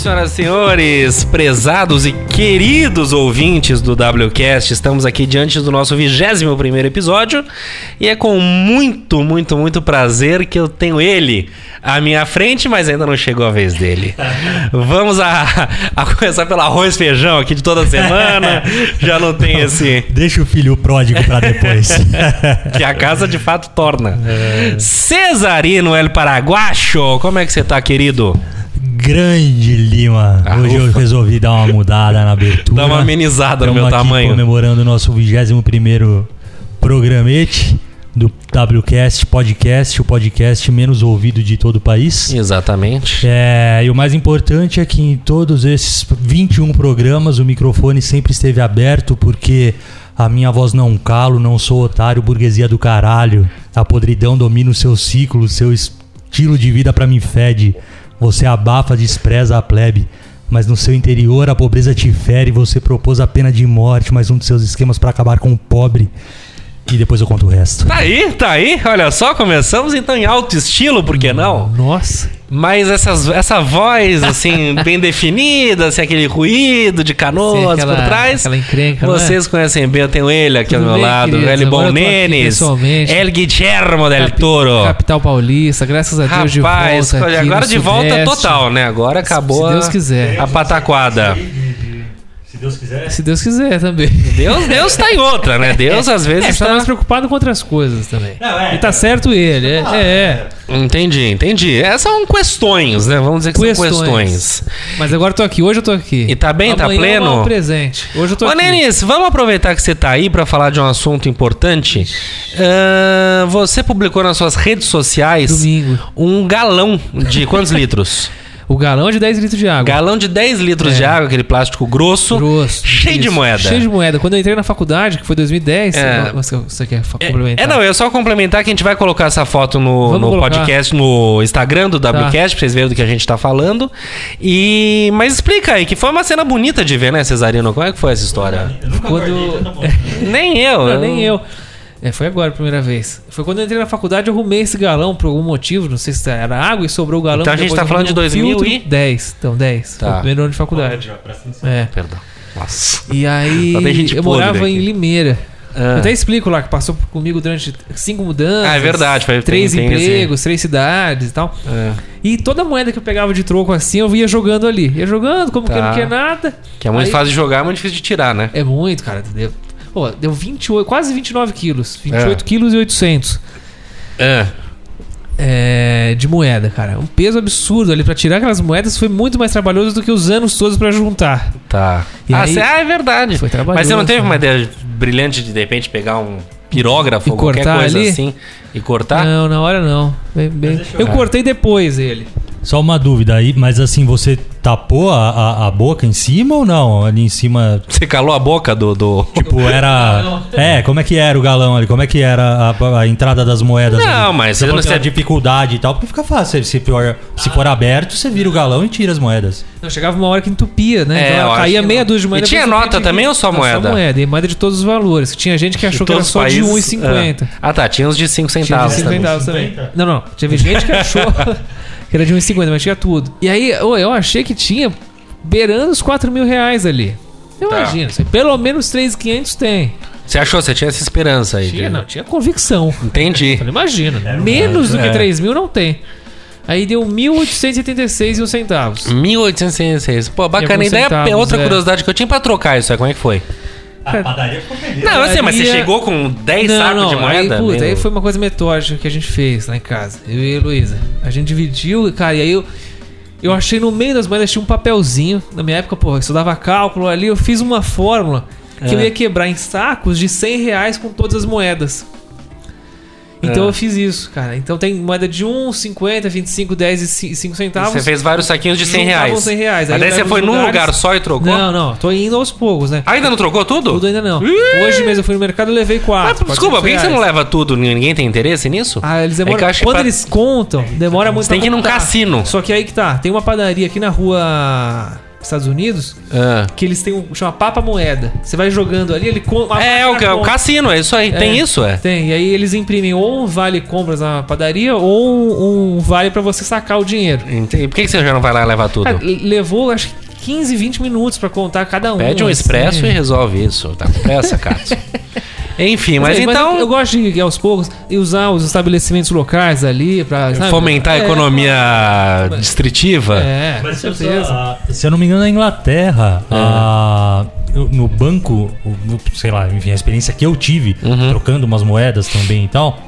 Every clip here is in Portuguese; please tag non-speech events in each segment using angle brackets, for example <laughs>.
senhoras e senhores, prezados e queridos ouvintes do WCast, estamos aqui diante do nosso 21 primeiro episódio e é com muito, muito, muito prazer que eu tenho ele à minha frente, mas ainda não chegou a vez dele. <laughs> Vamos a, a começar pelo arroz e feijão aqui de toda semana, <laughs> já não tem esse... Deixa o filho pródigo pra depois. <laughs> Que a casa de fato torna. Cesarino El Paraguacho, como é que você tá, querido? Grande Lima. Ah, Hoje eu ufa. resolvi dar uma mudada na abertura. Dá uma amenizada no Estamos meu aqui tamanho. comemorando o nosso 21º programete do WCast Podcast, o podcast menos ouvido de todo o país. Exatamente. É, e o mais importante é que em todos esses 21 programas o microfone sempre esteve aberto porque a minha voz não calo, não sou otário, burguesia do caralho. A podridão domina o seu ciclo, o seu estilo de vida pra mim fede. Você abafa, despreza a plebe. Mas no seu interior a pobreza te fere. Você propôs a pena de morte, mais um dos seus esquemas pra acabar com o pobre. E depois eu conto o resto. Tá aí, tá aí. Olha só, começamos então em alto estilo, por que não? Nossa. Mas essas, essa voz, <laughs> assim, bem definida, assim, aquele ruído de canoas Sim, aquela- por trás. encrenca, é? Vocês conhecem bem, eu tenho ele aqui Tudo ao meu bem, lado, queridos? ele Agora Bom eu tô aqui Nenes, pessoalmente. El Guillermo del Capi- Toro. Capital Paulista, graças a Deus Rapaz, de volta. agora de volta total, né? Agora acabou Se Deus a- quiser. a pataquada. Se Deus quiser. Se Deus quiser também. <laughs> Deus, Deus tá em outra, né? Deus às É, vezes tá tá... mais preocupado com outras coisas também. Não, é. E tá certo ele, é. é, é. Entendi, entendi. É, são questões, né? Vamos dizer que Questões. são questões. Mas agora eu tô aqui, hoje eu tô aqui. E tá bem? Tá Amanhã pleno? Eu vou ao presente. Hoje eu tô Ô, aqui. Nenis, vamos aproveitar que você tá aí pra falar de um assunto importante. Ahn, você publicou nas suas redes sociais Domingo. um galão de quantos <laughs> litros? O galão é de 10 litros de água. Galão de 10 litros É. de água, aquele plástico grosso, Grosso. cheio de Isso. moeda. Cheio de moeda. Quando eu entrei na faculdade, que foi 2010, É. você, você quer fa- complementar? É, não, eu só complementar que a gente vai colocar essa foto no, no. Tá. podcast, no Instagram do WCast, pra vocês verem do que a gente tá falando. E. Mas explica aí, que foi uma cena bonita de ver, né, Cesarino? Como é que foi essa história? Quando... <laughs> Nem eu. Não, nem eu. É, foi agora a primeira vez. Foi quando eu entrei na faculdade, eu arrumei esse galão por algum motivo, não sei se era água e sobrou o galão. Então a gente tá falando de arrumei um 2000 e- filtro, 10. Então, 10. Tá. Foi o primeiro ano de faculdade. É. Perdão. Nossa. E aí, tem eu morava aqui. em Limeira. Ah. Eu até explico lá que passou comigo durante cinco mudanças. Ah, é verdade, foi- Três tem- tem empregos, três cidades e tal. É. E toda moeda que eu pegava de troco assim, eu ia jogando ali. Ia jogando, como Tá. que não quer nada. Que é muito Aí- fácil de jogar, muito difícil de tirar, né? É muito, cara. Deu, pô, deu 28, quase 29 quilos. É. 28 quilos e 800 É. é, de moeda, cara. Um peso absurdo ali. Pra tirar aquelas moedas foi muito mais trabalhoso do que os anos todos pra juntar. Tá. E ah, aí- cê- ah, é verdade. Foi trabalhoso, Mas você não teve né? uma ideia brilhante de de repente pegar um pirógrafo E ou qualquer coisa ali? assim e cortar? Não, na hora não. Bem- bem- eu Eu cortei depois ele. Só uma dúvida aí, mas assim, você tapou a, a, a boca em cima ou não? Ali em cima, Você calou a boca do. do... tipo, era. É, como é que era o galão ali? Como é que era a, a entrada das moedas? Não, ali? mas você não era dificuldade e tal, porque fica fácil. Se for, se for aberto, você vira o galão e tira as moedas. Não, chegava uma hora que entupia, né? É, então caía meia dúzia de moeda. E tinha de nota repente também ou só moeda? Só moeda. E moeda de todos os valores. Tinha gente que achou que era só de países- 1,50. Ah. ah, tá. Tinha uns de 5 Tinha de centavos. 5 também. centavos também. 50? Não, não. Tinha gente que achou <laughs> que era de 1,50, mas tinha tudo. E aí, eu achei que tinha beirando os 4 mil reais ali. Eu Tá. imagino. assim, Pelo menos 3,500 tem. Você achou? Você tinha essa esperança aí? Tinha, de- não. Tinha convicção. Entendi. Falei, imagina. menos do que é. 3 mil não tem. Aí deu 1.876 e uns centavos. 1866. Pô, bacana. alguns ideia centavos, outra é. curiosidade que eu tinha pra trocar isso aí. Como é que foi? A padaria ficou feliz. Não, eu sei, mas você Padaria- chegou com 10 sacos de moeda? Aí, puta, meu? aí foi uma coisa metódica que a gente fez lá em casa. Eu e a Heloísa. A gente dividiu, cara, e aí eu. Eu achei no meio das moedas tinha um papelzinho. Na minha época, porra, eu estudava cálculo ali, eu fiz uma fórmula. que eu É. ia quebrar em sacos de 100 reais com todas as moedas. Então É. eu fiz isso, cara. Então tem moeda de 1, 50, 25, 10 e 5 centavos. Você fez vários saquinhos de 100 Juntavam reais. 100 reais. Aí Mas daí você foi num lugar só e trocou? Não, não. Tô indo aos poucos, né? Ainda não trocou tudo? Tudo ainda não. Hoje mesmo eu fui no mercado e levei Mas, 4. desculpa, por que você não leva tudo? Ninguém tem interesse nisso? Ah, eles É demoram. que Quando pra- eles contam, demora muito Você tem que ir num cassino. Só que aí que tá. Tem uma padaria aqui na rua Estados Unidos Ah. que eles têm um. chama Papa Moeda. Você vai jogando ali, ele conta. É, o, o cassino, é isso aí. Tem isso, é? Tem, e aí eles imprimem ou um vale compras na padaria ou um, um vale pra você sacar o dinheiro. Entendi. Por que que você já não vai lá levar tudo? Cara, levou acho que 15, 20 minutos pra contar cada um. Pede um assim. expresso e resolve isso. Tá com pressa, Cato? <laughs> Enfim, mas, aí, então... eu, eu gosto de ir aos poucos e usar os estabelecimentos locais ali pra. sabe? Fomentar a É, economia distritiva? É, com Mas certeza. ah, se eu não me engano, na Inglaterra, É. ah, eu- no banco, sei lá, enfim, a experiência que eu tive, Uhum. trocando umas moedas também e tal.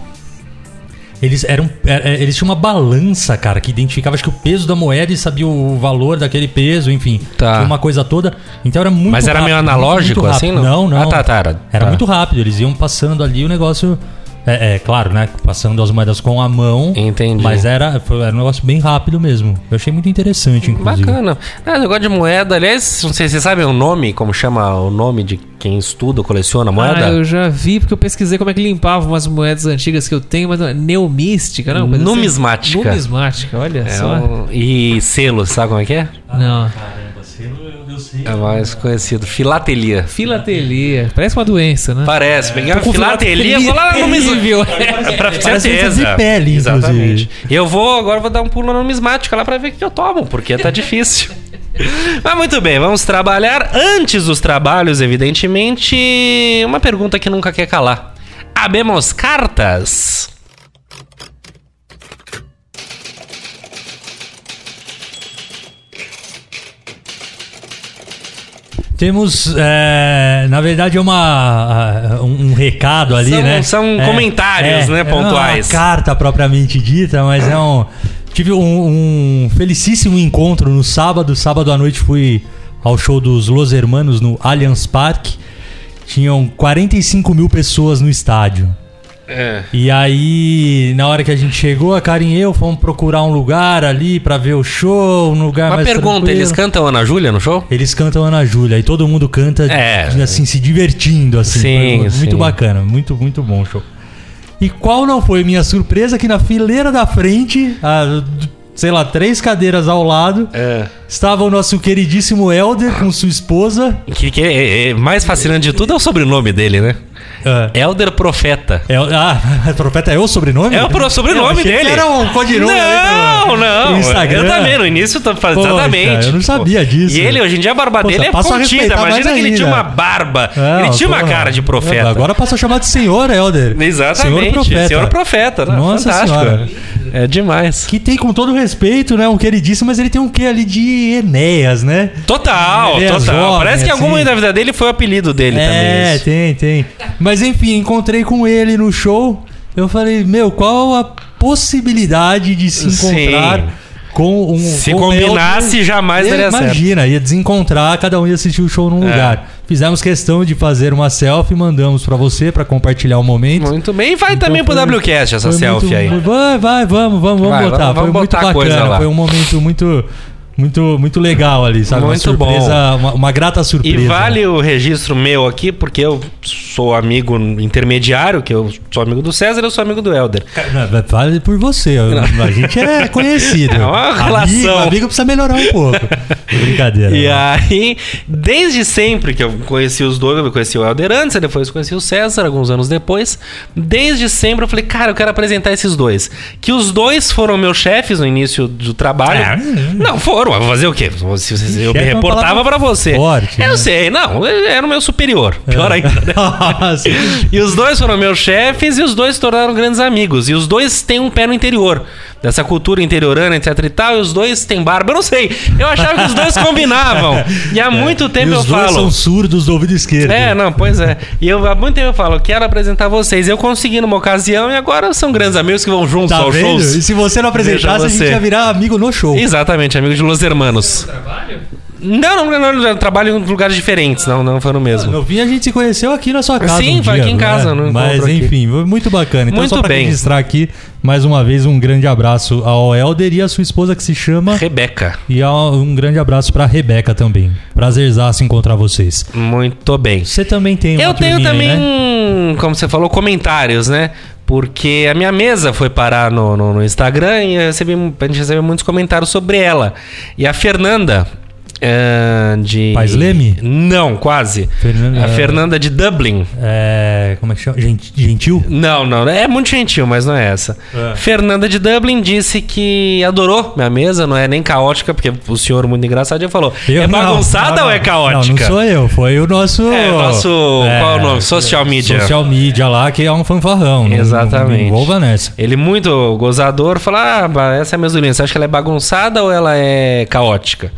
Eles eram. é- é- Eles tinham uma balança, cara, que identificava acho que o peso da moeda e sabia o valor daquele peso, enfim. Tá. Uma coisa toda. Então era muito Mas era meio rápido, analógico, muito assim? rápido. Não, não. Ah, tá, tá. Era, Era tá. muito rápido, eles iam passando ali o negócio. É, é, claro, né? Passando as moedas com a mão. Entendi. Mas era, foi- era um negócio bem rápido mesmo. Eu achei muito interessante, inclusive. Bacana. Ah, negócio de moeda. Aliás, não sei se vocês sabem o nome, como chama o nome de quem estuda, coleciona moeda? Ah, eu já vi porque eu pesquisei como é que limpava umas moedas antigas que eu tenho, mas é neumística, não? Coisa assim? Numismática. Numismática, olha É só. um- E selo, sabe como é que é? Não. É mais conhecido. Filatelia. Filatelia. Parece uma doença, né? Parece. Pegar com filatelia, vou lá no terrível. numismática. É pra Parece certeza. doença de pele, Exatamente. inclusive. E eu vou, agora vou dar um pulo na numismática lá pra ver o que eu tomo, porque tá difícil. <laughs> Mas muito bem, vamos trabalhar. Antes dos trabalhos, evidentemente, uma pergunta que nunca quer calar. Abemos cartas? Temos, é, na verdade, é uma, ah, um, recado ali, São- né? são É, comentários, né, Não é pontuais. uma carta propriamente dita, mas é um... Tive um, um felicíssimo encontro no sábado. Sábado à noite fui ao show dos Los Hermanos no Allianz Parque. Tinham 45 mil pessoas no estádio. É. E aí, na hora que a gente chegou, a Karen e eu fomos procurar um lugar ali pra ver o show, um lugar Uma mais pergunta, tranquilo. eles cantam Ana Júlia no show? Eles cantam Ana Júlia e todo mundo canta É. assim, se divertindo, assim. Sim, muito sim. bacana, muito, muito bom o show. E qual não foi minha surpresa que na fileira da frente, a, sei lá, três cadeiras ao lado, É. estava o nosso queridíssimo Helder com sua esposa. Que, que é, é- mais fascinante de tudo é o sobrenome dele, né? Ah, Elder Profeta. El- ah, <laughs> Profeta é o sobrenome? É o sobrenome Eu dele. Era um codinome Não, pro- não. pro Instagram. Eu também, no início, Poxa, exatamente. eu não sabia disso. E ele, hoje em dia, a barba Poxa, dele é contida. Imagina que ele tinha uma barba. Ele tinha uma porra. cara de profeta. Agora passa a chamar de senhor, Helder. Exatamente. Senhor Profeta. né? Nossa Fantástico. senhora. É demais. Que tem, com todo respeito, né? Um queridíssimo, mas ele tem um quê ali de Enéas, né? Total, é total. jovem, Parece que assim. momento da vida dele foi o apelido dele é, também. isso. tem, tem. Mas enfim, encontrei com ele no show. Eu falei, meu, qual a possibilidade de se Sim. encontrar com um. Se com combinasse, jamais daria certo. Imagina, ia desencontrar, cada um ia assistir o show num É. lugar. Fizemos questão de fazer uma selfie, mandamos pra você pra compartilhar o momento. Muito bem. Vai Então também pro foi- WCast essa Foi selfie muito- aí. muito- Vai, vai, vamos, vamos, vamos Vai, botar. vamos- foi vamos muito botar coisa bacana. Foi um momento muito, muito, muito legal ali, sabe? Muito uma surpresa, bom. Uma, uma grata surpresa. E vale o registro meu aqui, porque eu sou amigo intermediário, que eu sou amigo do César, eu sou amigo do Helder. Não, Vale por você. eu- A gente é <laughs> conhecido. É uma Amigo, relação. amigo precisa melhorar um pouco. <laughs> Brincadeira. E né? aí, desde sempre que eu conheci os dois, eu conheci o Helder antes, depois conheci o César, alguns anos depois. Desde sempre eu falei, cara, eu quero apresentar esses dois. Que os dois foram meus chefes no início do trabalho. É. Não, foram. Eu vou fazer o quê? Eu me é reportava pra você. forte, eu né? sei, não, era o meu superior. Pior ainda. né? E os dois foram meus chefes e os dois se tornaram grandes amigos. E os dois têm um pé no interior. Dessa cultura interiorana, etc e tal. E os dois têm barba. Eu não sei. Eu achava que os dois combinavam. E há <laughs> muito tempo e eu os dois falo. são surdos do ouvido esquerdo. É, não, pois é. E eu, há muito tempo eu falo, quero apresentar vocês. Eu consegui numa ocasião e agora são grandes amigos que vão juntos Tá aos vendo? shows. E se você não apresentasse, Veja a gente você. ia virar amigo no show. Exatamente, amigos de Los Hermanos. Trabalho? Não, não, não, não, eu trabalho em lugares diferentes, não, não foi no mesmo. No fim, a gente se conheceu aqui na sua casa. Sim, um foi dia, aqui em casa, né? Mas enfim, foi muito bacana. Então, Muito só pra bem. registrar aqui, mais uma vez, um grande abraço ao Helder e a sua esposa que se chama. Rebeca. E um grande abraço pra Rebeca também. Prazerzaço encontrar vocês. Muito bem. Você também tem uma Eu tenho também, aí, né? como você falou, comentários, né? Porque a minha mesa foi parar no, no- no Instagram e eu recebi, a gente recebeu muitos comentários sobre ela. E a Fernanda. Eh, de. Paz Leme? Não, quase. Fernanda- A Fernanda de Dublin. É, como é que chama? Gent- Gentil? Não, não, é muito gentil, mas não é essa. É. Fernanda de Dublin disse que adorou minha mesa, não é nem caótica, porque o senhor muito engraçado já falou. Eu é não, bagunçada não, ou é não. caótica? Não, não sou eu, foi o nosso. É, o nosso- qual é o nome? Social media. Social media lá, que é um fanfarrão. não- Exatamente. Não envolva nessa. Ele muito gozador, falou: Ah, essa é a mesolina. Você acha que ela é bagunçada ou ela é caótica?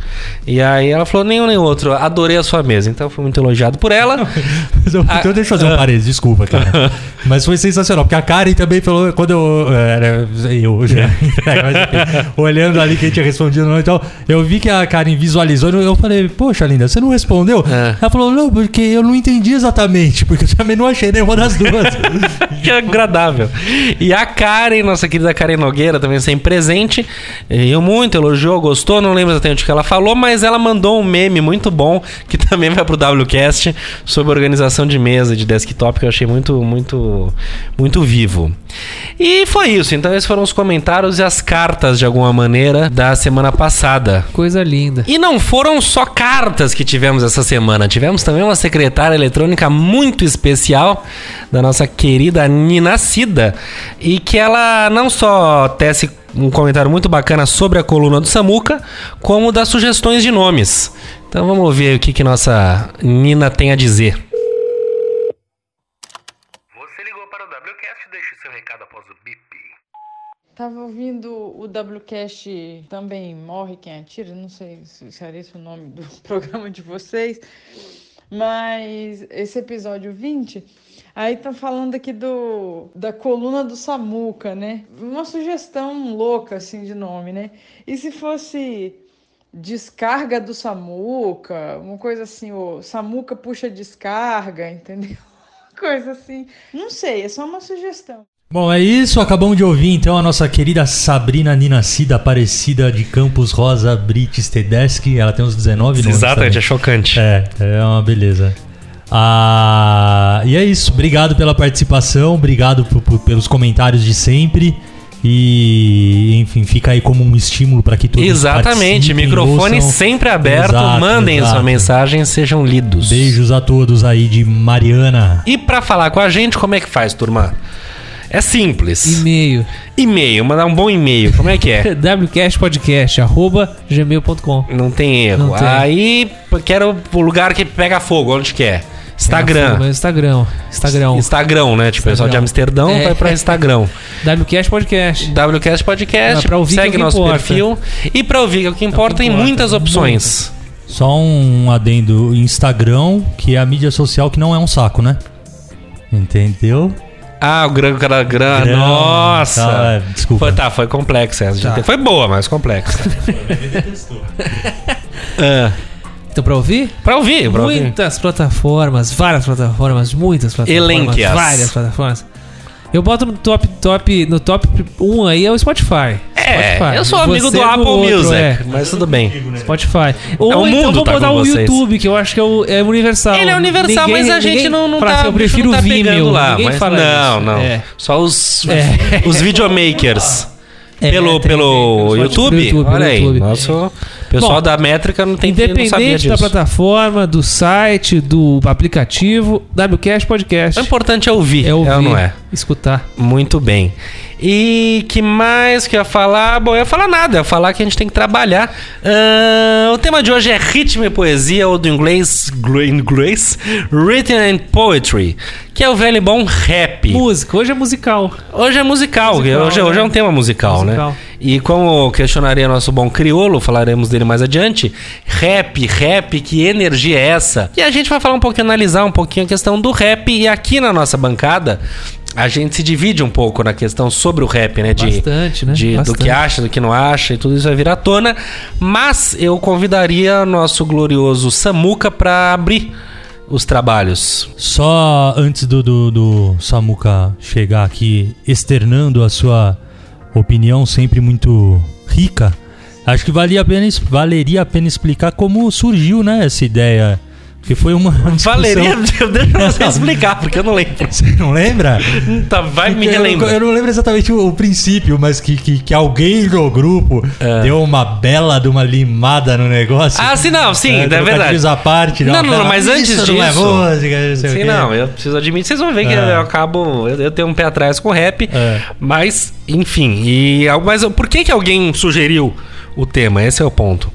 E aí ela falou: nenhum nem outro. Adorei a sua mesa. Então eu fui muito elogiado por ela. <laughs> Eu- Ah, então deixa eu fazer um ah. parênteses, desculpa, cara. <laughs> Mas foi sensacional, porque a Karen também falou, quando eu. Era eu <laughs> já. mas, olhando ali quem tinha respondido, não, então, eu vi que a Karen visualizou, e eu falei, poxa, linda, você não respondeu? É. Ela falou, não, porque eu não entendi exatamente, porque eu também não achei nenhuma das duas. que agradável. E a Karen, nossa querida Karen Nogueira, também sempre presente. Eu muito elogiou, gostou. Não lembro exatamente o que ela falou, mas ela mandou um meme muito bom que <laughs> também vai pro WCast sobre organização de mesa de desktop que eu achei muito, muito, muito vivo. E foi isso. Então esses foram os comentários e as cartas de alguma maneira da semana passada. Coisa linda. E não foram só cartas que tivemos essa semana. Tivemos também uma secretária eletrônica muito especial da nossa querida Nina Cida. E que ela não só tece um comentário muito bacana sobre a coluna do Samuca, como dá sugestões de nomes. Então vamos ouvir aí o que, que nossa Nina tem a dizer. Você ligou para o WCast, deixe seu recado após o bip. Tava ouvindo o WCast também Morre Quem Atira, não sei se se era esse o nome do <laughs> programa de vocês, mas esse episódio 20, aí tá falando aqui do da coluna do Samuca, né? Uma sugestão louca assim de nome, né? E se fosse descarga do Samuca, uma coisa assim, o Samuca puxa descarga, <laughs> entendeu? Coisa assim. Não sei, é só uma sugestão. Bom, é isso. Acabamos de ouvir então a nossa querida Sabrina Ninacida, Aparecida de Campos Rosa Brites Tedeschi. Ela tem uns 19 nomes. Exatamente, é chocante. É, é uma beleza. Ah, e é isso. Obrigado pela participação, obrigado por- por- pelos comentários de sempre. E, enfim, fica aí como um estímulo para que todos Exatamente, microfone ouçam. sempre aberto, Exato, mandem exato. sua mensagem, sejam lidos. Beijos a todos aí de Mariana. E pra falar com a gente, como é que faz, turma? É simples. E-mail. E-mail, mandar um bom e-mail. Como é que é? <laughs> wcastpodcast, arroba gmail.com. Não tem erro. Não tem. Aí, quero o lugar que pega fogo, onde que é? Instagram. Meu Instagram. Instagram. Instagram, né? Tipo, o pessoal de Amsterdão É. vai pra Instagram. WCast Podcast. WCast Podcast, Dá pra ouvir que é segue nosso importa. perfil. E pra ouvir, que é o que importa, tem importa, muitas opções. Só um adendo: Instagram, que é a mídia social que não é um saco, né? Entendeu? Ah, o grão, cara, grão. Grão. Nossa. Ah, desculpa. Foi, tá, foi complexa essa. Tá. Foi boa, mas complexa. <laughs> Ah, Então, pra ouvir? pra ouvir, pra ouvir. Muitas plataformas, várias plataformas, muitas plataformas. Elenque-as. Várias plataformas. Eu boto no top, top, no top 1 aí é o Spotify. É, Spotify. eu sou amigo Você do no Apple outro, Music, é. mas tudo bem. Spotify. Ou É, o então mundo vou tá botar o vocês. YouTube, que eu acho que é, o- é universal. Ele é universal, Ninguém- mas a gente ninguém não, não fala tá, assim, Eu prefiro o tá Vimeo. lá. Ninguém mas fala não, isso. não. É. Só os, É. os videomakers. <laughs> É, pelo tem- pelo tem- YouTube? pelo YouTube, Olha aí. YouTube. Nosso pessoal Bom, da métrica não tem não sabia Independente da disso. plataforma, do site, do aplicativo, WCast Podcast. O importante é ouvir, É ouvir, é ou não é? escutar. Muito bem. E que mais que eu ia falar? Bom, eu ia falar nada, eu ia falar que a gente tem que trabalhar. Ah, o tema de hoje é ritmo e poesia, ou do inglês, inglês Written and Poetry, que é o velho e bom rap. Música, hoje é musical. Hoje é musical, Musical, hoje, hoje é um né? tema musical, Musical. né? E como questionaria nosso bom criolo, falaremos dele mais adiante, rap, rap, que energia é essa? E a gente vai falar um pouquinho, analisar um pouquinho a questão do rap, e aqui na nossa bancada a gente se divide um pouco na questão sobre o rap, né? De, Bastante, né? de- do Bastante. que acha, do que não acha, e tudo isso vai vir à tona. Mas eu convidaria nosso glorioso Samuca pra abrir os trabalhos. Só antes do, do, do Samuca chegar aqui externando a sua opinião sempre muito rica, acho que valia a pena, valeria a pena explicar como surgiu né, essa ideia. Porque foi uma <laughs> discussão... Valeria, deixa você <laughs> explicar, porque eu não lembro. Você não lembra? Tá, vai me Eu não- relembrar. Eu não lembro exatamente o, o princípio, mas que, que, que alguém do grupo É. deu uma bela de uma limada no negócio. Ah, sim, não, sim, é, trocadilhos verdade. à parte. Não, uma não, bela- mas antes Isso não é disso- música, não sei Sim, não, eu preciso admitir. Vocês vão ver que É. eu acabo. Eu, eu tenho um pé atrás com rap. É. Mas, enfim. E, mas por que, que alguém sugeriu o tema? Esse é o ponto.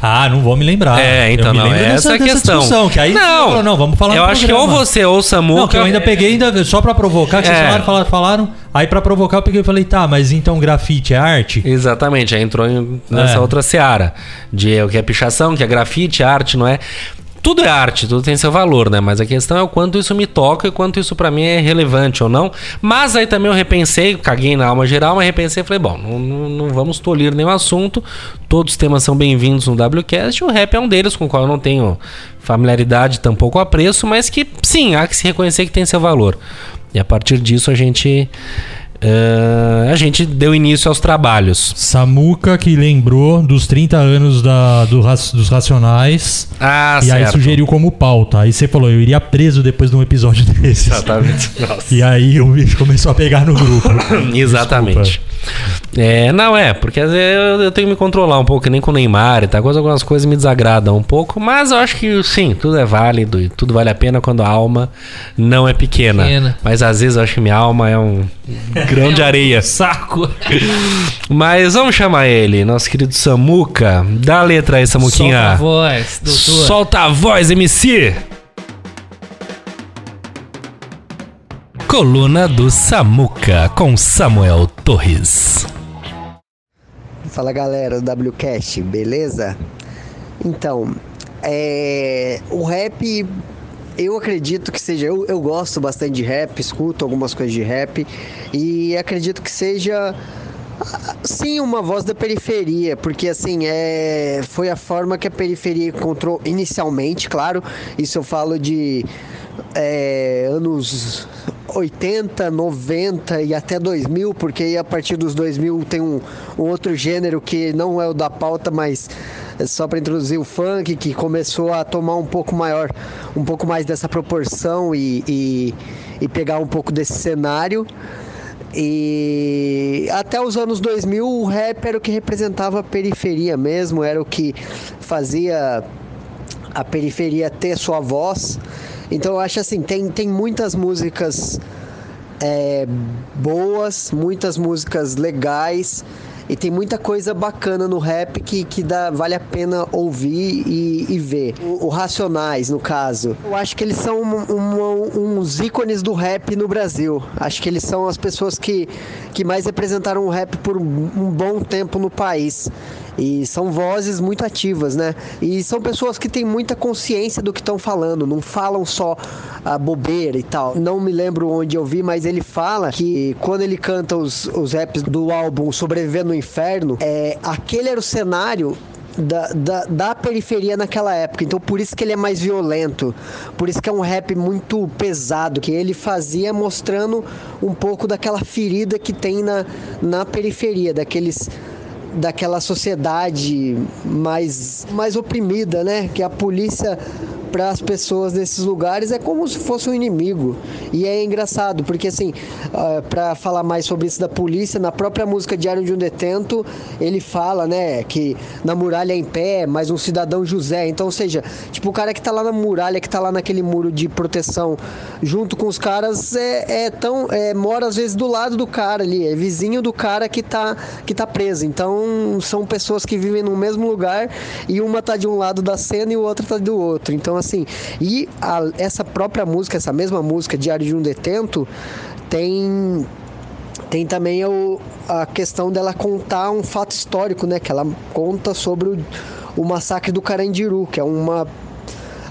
Ah, não vou me lembrar. é, então eu me não. lembro Essa dessa, é a questão. discussão, que aí não, não, não, vamos falar Eu acho que ou programa. você ou o Samuca. Não, que eu ainda peguei, ainda, só pra provocar, que vocês É. falaram, falaram, falaram. Aí pra provocar eu peguei e falei, tá, mas então grafite é arte? Exatamente, aí entrou nessa É. outra seara. De o que é pichação, que é grafite, arte, não é? Tudo é arte, tudo tem seu valor, né? Mas a questão é o quanto isso me toca e quanto isso pra mim é relevante ou não. Mas aí também eu repensei, caguei na alma geral, mas repensei e falei, bom, não, não- não vamos tolir nenhum assunto. Todos os temas são bem-vindos no WCast. O rap é um deles, com o qual eu não tenho familiaridade, tampouco apreço, mas que sim, há que se reconhecer que tem seu valor. E a partir disso a gente. Eh, a gente deu início aos trabalhos. Samuca que lembrou dos 30 anos da, do dos Racionais Ah, e aí certo. sugeriu como pauta. Aí você falou, eu iria preso depois de um episódio <laughs> desses. Exatamente. Nossa. <laughs> E aí o bicho começou a pegar no grupo. <coughs> Exatamente. É, não é, porque às vezes eu, eu tenho que me controlar um pouco, que nem com o Neymar e tal, coisa- algumas coisas me desagradam um pouco, mas eu acho que sim, tudo é válido e tudo vale a pena quando a alma não é pequena. Pequena. Mas às vezes eu acho que minha alma é um grão de areia. Saco. Mas vamos chamar ele, nosso querido Samuca. Dá a letra aí, Solta a Samuquinha. voz, doutor. Solta a voz, MC! Coluna do Samuca com Samuel Torres. Fala galera do WCast, beleza? Então, é, o rap, eu acredito que seja. Eu, eu gosto bastante de rap, escuto algumas coisas de rap e acredito que seja. Sim, uma voz da periferia, porque assim, é, foi a forma que a periferia encontrou inicialmente, claro. Isso eu falo de é, anos 80, 90 e até 2000, porque a partir dos 2000 tem um, um outro gênero que não é o da pauta, mas só para introduzir o funk, que começou a tomar um pouco maior, um pouco mais dessa proporção e, e, e pegar um pouco desse cenário. E até os anos 2000 o rap era o que representava a periferia mesmo, era o que fazia a periferia ter sua voz. Então eu acho assim, tem, tem muitas músicas é, boas, muitas músicas legais e tem muita coisa bacana no rap que, que dá, vale a pena ouvir e, e ver. O, o Racionais, no caso, eu acho que eles são um- um- uns ícones do rap no Brasil. Acho que eles são as pessoas que, que mais representaram o rap por um, um bom tempo no país. E são vozes muito ativas, né? E são pessoas que têm muita consciência do que estão falando, não falam só a bobeira e tal. Não me lembro onde eu vi, mas ele fala que quando ele canta os, os raps do álbum Sobreviver no Inferno, é, aquele era o cenário da, da, da periferia naquela época. Então por isso que ele é mais violento. Por isso que é um rap muito pesado. Que ele fazia mostrando um pouco daquela ferida que tem na, na periferia, daqueles daquela sociedade mais, mais oprimida, né? Que a polícia para as pessoas desses lugares é como se fosse um inimigo. E é engraçado, porque assim, para falar mais sobre isso da polícia, na própria música Diário de um Detento, ele fala, né, que na muralha em pé, mais um cidadão José. Então, ou seja, tipo, o cara que tá lá na muralha, que tá lá naquele muro de proteção, junto com os caras, é, é tão. É, mora às vezes do lado do cara ali, é vizinho do cara que tá, que tá preso. Então, são pessoas que vivem no mesmo lugar e uma tá de um lado da cena e o outro tá do outro. Então, assim, e a- essa própria música, essa mesma música, Diário de um Detento, tem tem também o- a questão dela contar um fato histórico, né? Que ela conta sobre o, o massacre do Carandiru, que é uma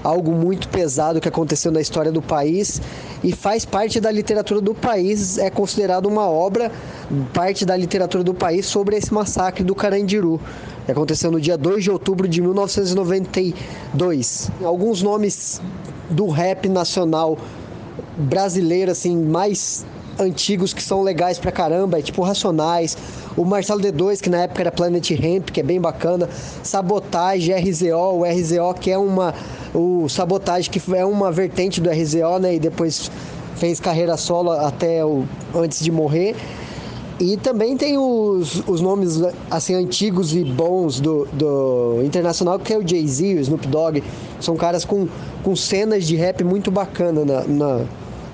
algo muito pesado que aconteceu na história do país e faz parte da literatura do país, é considerado uma obra, parte da literatura do país sobre esse massacre do Carandiru, que aconteceu no dia 2 de outubro de 1992. Alguns nomes do rap nacional brasileiro assim mais antigos que são legais pra caramba, é tipo Racionais, o Marcelo D2, que na época era Planet Ramp, que é bem bacana, Sabotage, RZO, o RZO que é uma o Sabotage que é uma vertente do RZO, né, e depois fez carreira solo até o antes de morrer. E também tem os, os nomes assim antigos e bons do, do internacional, que é o Jay-Z, o Snoop Dogg. São caras com, com cenas de rap muito bacana na, na,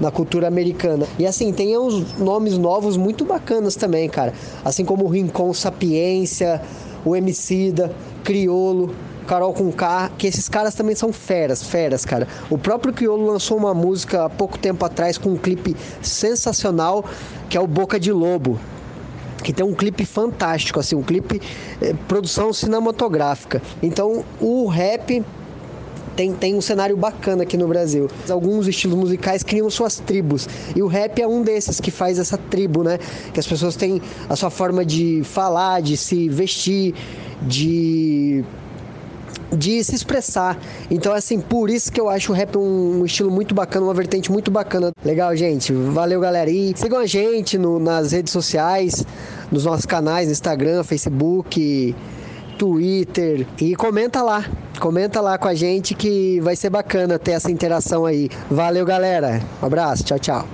na cultura americana. E assim, tem uns nomes novos muito bacanas também, cara. Assim como o Rincon Sapiência, o Emicida, Criolo, Carol com K, que esses caras também são feras, feras, cara. O próprio Criolo lançou uma música há pouco tempo atrás com um clipe sensacional, que é o Boca de Lobo que tem um clipe fantástico, assim, um clipe eh, produção cinematográfica. Então, o rap tem, tem um cenário bacana aqui no Brasil. Alguns estilos musicais criam suas tribos. E o rap é um desses que faz essa tribo, né? Que as pessoas têm a sua forma de falar, de se vestir, de de se expressar. Então, assim, por isso que eu acho o rap um, estilo muito bacana, uma vertente muito bacana. Legal, gente. Valeu, galera. E sigam a gente no, nas redes sociais, nos nossos canais, Instagram, Facebook, Twitter. E comenta lá. Comenta lá com a gente que vai ser bacana ter essa interação aí. Valeu, galera. Um abraço. Tchau, tchau.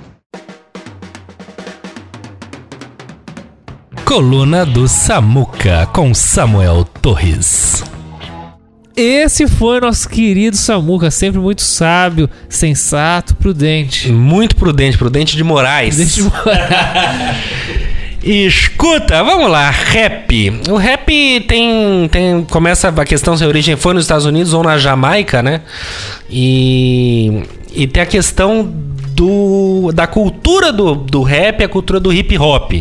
Coluna do Samuca com Samuel Torres. Esse foi nosso querido Samuca, sempre muito sábio, sensato, prudente. Muito prudente, prudente de Moraes. Prudente de morar. <laughs> Escuta, vamos lá, rap. O rap tem, tem. Começa a questão se a origem foi nos Estados Unidos ou na Jamaica, né? E, e tem a questão do, da cultura do, do rap, a cultura do hip hop.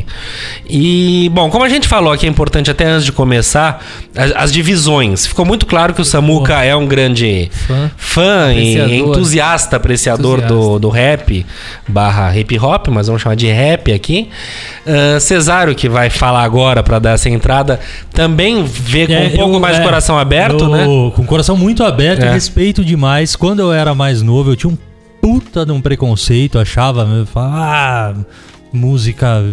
E, bom, como a gente falou aqui, é importante até antes de começar, as, as divisões. Ficou muito claro que o Samuca é um grande Fã. fã e Apreciador. entusiasta, apreciador do, Entusiasta. do rap barra hip hop, mas vamos chamar de rap aqui. Ah, Cesário, que vai falar agora para dar essa entrada, também vê com É, um pouco eu- mais de é, coração aberto, eu- né? Com o coração muito aberto, É. respeito demais. Quando eu era mais novo, eu tinha um puta de um preconceito, achava, ah, música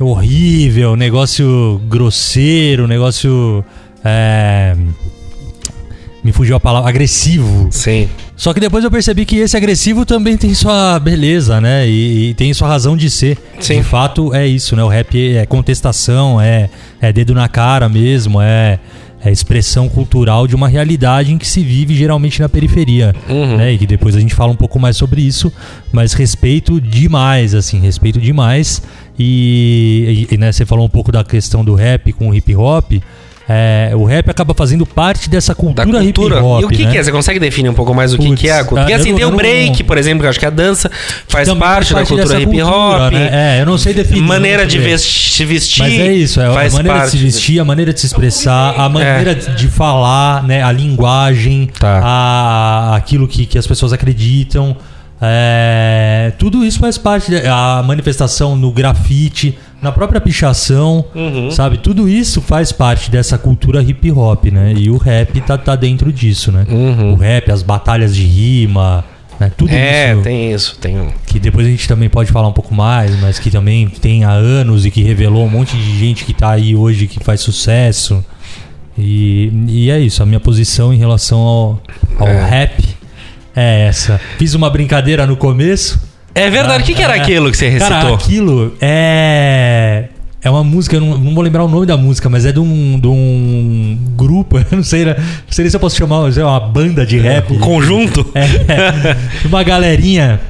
horrível, negócio grosseiro, negócio. é, me fugiu a palavra, agressivo. Sim. Só que depois eu percebi que esse agressivo também tem sua beleza, né? E, e tem sua razão de ser. Sim. De fato, é isso, né? O rap é contestação, é, é dedo na cara mesmo, é, é expressão cultural de uma realidade em que se vive geralmente na periferia. Uhum. Né? E que depois a gente fala um pouco mais sobre isso, mas respeito demais, assim, respeito demais. E, e, né, você falou um pouco da questão do rap com o hip hop. É, o rap acaba fazendo parte dessa Da cultura, cultura. hip hop. e o que, né? que é? Você consegue definir um pouco mais o que, Putz, que é a cultura? Porque eu assim, tem o break, por exemplo, que eu acho que a dança faz Também parte, da cultura hip hop. cultura, né? É, eu não sei definir. Maneira não de sei. vesti- se vestir. Mas é isso, é a maneira de parte. se vestir, a maneira de se expressar, a maneira de falar, né? A linguagem, Tá. a, aquilo que, que as pessoas acreditam. É, tudo isso faz parte da manifestação no grafite, na própria pichação, Uhum. sabe? Tudo isso faz parte dessa cultura hip hop, né? E o rap tá, tá dentro disso, né? Uhum. O rap, as batalhas de rima, né? Tudo É, isso tem isso. Tem que depois a gente também pode falar um pouco mais, mas que também tem há anos e que revelou um monte de gente que tá aí hoje que faz sucesso. E, e é isso, a minha posição em relação ao, ao É. rap é essa. Fiz uma brincadeira no começo. É verdade. o que, que era É. aquilo que você recitou? Cara, aquilo é. É uma música, eu não, não vou lembrar o nome da música, mas é de um, de um grupo, <laughs> eu não sei, né? não sei nem se eu posso chamar sei lá, uma banda de rap. Um conjunto? É, <laughs> uma galerinha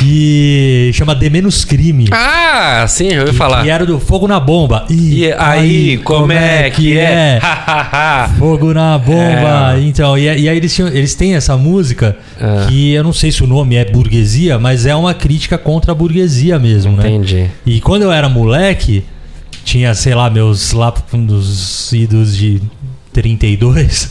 que chama De Menos Crime. Ah, sim, já ouvi falar. E era do Fogo na Bomba. E, E aí, como é que é? <laughs> Hahaha. Fogo na bomba. É. Então, e, e aí eles, tinham- eles têm essa música É. que eu não sei se o nome é burguesia, mas é uma crítica contra a burguesia mesmo, né? Entendi. E quando eu era moleque, tinha, sei lá, meus lá dos idos de 32.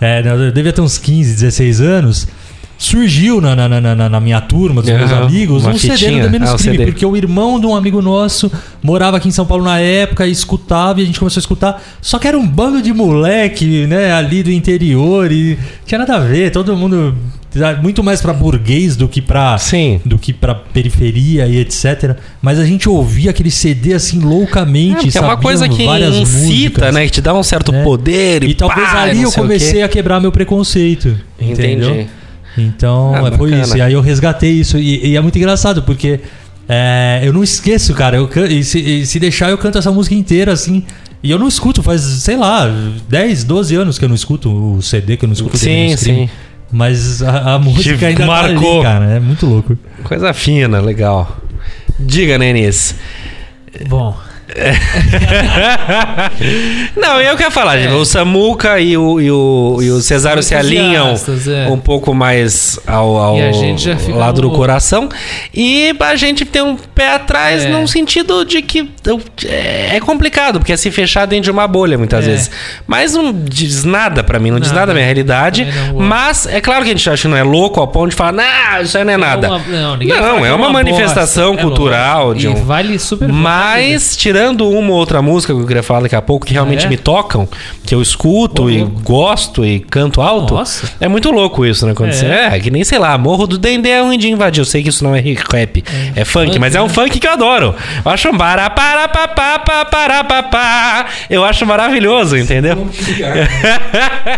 É, né, <laughs> eu devia ter uns 15, 16 anos. Surgiu na, na, na, na- minha turma, dos meus amigos, um CD do Menos Ah, Crime, porque o irmão de um amigo nosso morava aqui em São Paulo na época e escutava, e a gente começou a escutar. Só que era um bando de moleque, né, ali do interior, e tinha nada a ver, todo mundo. Muito mais pra burguês do que pra Sim. do que pra periferia e etc. Mas a gente ouvia aquele CD assim loucamente, É, é uma coisa que várias incita, músicas. né? Que te dá um certo né? poder e, E talvez pá, ali eu comecei a quebrar meu preconceito. Entendeu? Então, Ah, é, foi bacana. isso. E aí eu resgatei isso. E, e é muito engraçado, porque é, eu não esqueço, cara. Eu, e se, e se deixar, eu canto essa música inteira, assim. E eu não escuto, faz, sei lá, 10, 12 anos que eu não escuto o CD, que eu não escuto o Sim, Scream. sim. Mas a, a música ainda marcou. tá ali, cara. É muito louco. Coisa fina, legal. Diga, Nenis. Bom, <laughs> Não, eu quero falar, gente, o Samuca e o, e o, e o Cesário se alinham é. um pouco mais ao, ao lado do no- coração. E a gente tem um pé atrás É. num sentido de que é é complicado, porque é se fechar dentro de uma bolha muitas É. vezes. Mas não diz nada pra mim, não diz Nada. da minha realidade. Mas é claro que a gente acha que não é louco ao ponto de falar, não, isso aí não é nada. uma- não, Não, é uma manifestação bosta, é cultural de E um- vale super Mas, tirando uma ou outra música que eu queria falar daqui a pouco, que realmente é? me tocam, que eu escuto Ô, e louco. gosto e canto alto, Nossa. é muito louco isso, né? Quando É. você. É, que nem, sei lá, Morro do Dendê é de invadir. Eu sei que isso não é rap, é, funk, Funk, mas é um né? funk que eu adoro. Eu acho um para para pa, pa, pa, para pa, pa. Eu acho maravilhoso, entendeu? <laughs>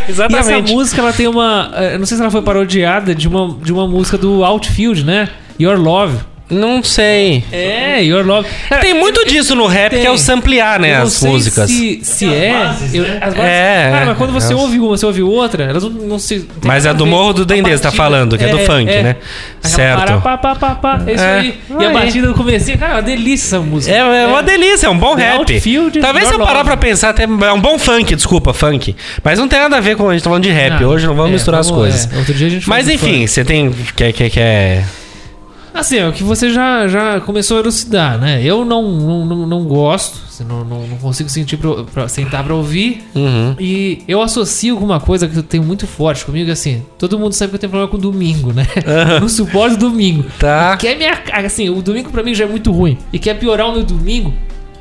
E essa Exatamente. música, ela tem uma. eh, Eu não sei se ela foi parodiada de uma, de uma música do Outfield, né? Your Love. Não sei. É, Your Love. Cara, Tem muito eu- disso no rap, tem. que é o samplear, né? eu não As sei músicas. Se, se é. bases, eu- né? as bases- É, Cara, é. mas quando você Elas- ouve uma, você ouve outra, elas não, não se. Mas é a do. Morro do A Dendê, você tá falando, que é do funk, né? Aquela Certo. Para, pá, pá, pá, é isso É. aí. E a batida do comecinho, cara, é uma delícia essa música. É, é uma delícia, é um bom The rap. Outfield, Talvez se eu parar Love. pra pensar, até é um bom funk, desculpa, funk. Mas não tem nada a ver com a gente tá falando de rap. Não, Hoje não vamos é, misturar as vamos- coisas. é, outro dia a gente Mas enfim, você tem. Quer, quer, quer. Assim, é o que você já, já começou a elucidar, né? Eu não, não, não, gosto, assim, não, não, não consigo sentir pra, pra sentar pra ouvir. Uhum. E eu associo com uma coisa que eu tenho muito forte comigo, assim, todo mundo sabe que eu tenho problema com domingo, né? Aham. <laughs> Não suporto domingo. Tá. Quer minha. Assim, o domingo pra mim já é muito ruim. E quer piorar o meu domingo.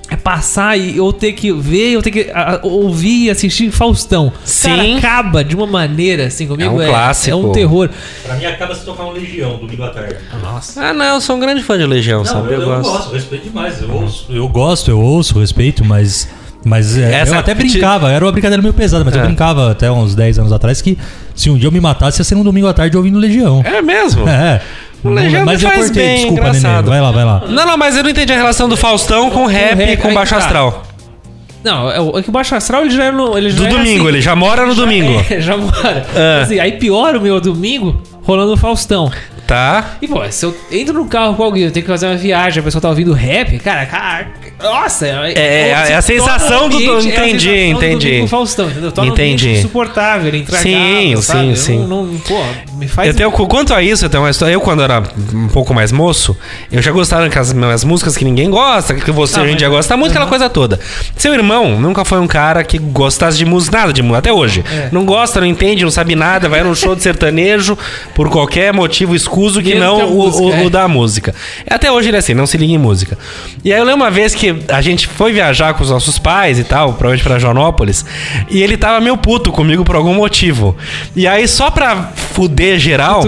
É passar e eu ter que ver, eu ter que a- ouvir e assistir Faustão. Sim. Cara, acaba de uma maneira, assim, comigo. É um clássico. É um terror. Pra mim acaba se tocar um Legião, domingo à tarde. Nossa. Ah, não, eu sou um grande fã de Legião, sabe? Eu, gosto. respeito demais. Eu, ouço. eu gosto, eu ouço, respeito, mas. Mas é, Essa- eu até brincava, era uma brincadeira meio pesada, mas É. eu brincava até uns 10 anos atrás que se um dia eu me matasse ia ser um domingo à tarde ouvindo Legião. É mesmo? <laughs> É. O Legião mas me faz cortei, bem, desculpa, engraçado. neném. Vai lá, vai lá. Não, não, mas eu não entendi a relação do Faustão com rap e com aí Baixo tá. Astral. Não, é, o- é que o Baixo Astral ele já é no. Ele já Do é domingo, assim. ele já mora no Já- domingo. É, <laughs> já mora. É. Assim, aí piora o meu domingo rolando o Faustão. Tá? E, pô, se eu entro no carro com alguém, eu tenho que fazer uma viagem, a pessoa tá ouvindo rap, cara, cara nossa. É, é a- é a sensação do- ambiente, é a entendi, do entendi. Faustão, entendeu? Torna Entendi. ambiente insuportável, ele Sim, sabe? sim, Eu sim. Não, não- pô, me faz... Eu tenho, quanto a isso, eu tenho uma história. Eu, quando era um pouco mais moço, eu já gostava daquelas minhas músicas que ninguém gosta, que você Ah, hoje em dia gosta muito, aquela coisa toda. Seu irmão nunca foi um cara que gostasse de música, nada de música, até hoje. É. Não gosta, não entende, não sabe nada, vai num show de sertanejo por qualquer motivo escuso que Mesmo não que o, música, o- é. o da música. Até hoje ele é assim, não se liga em música. E aí eu lembro uma vez que a gente foi viajar com os nossos pais e tal, provavelmente pra Joanópolis, e ele tava meio puto comigo por algum motivo. E aí, só pra fuder geral,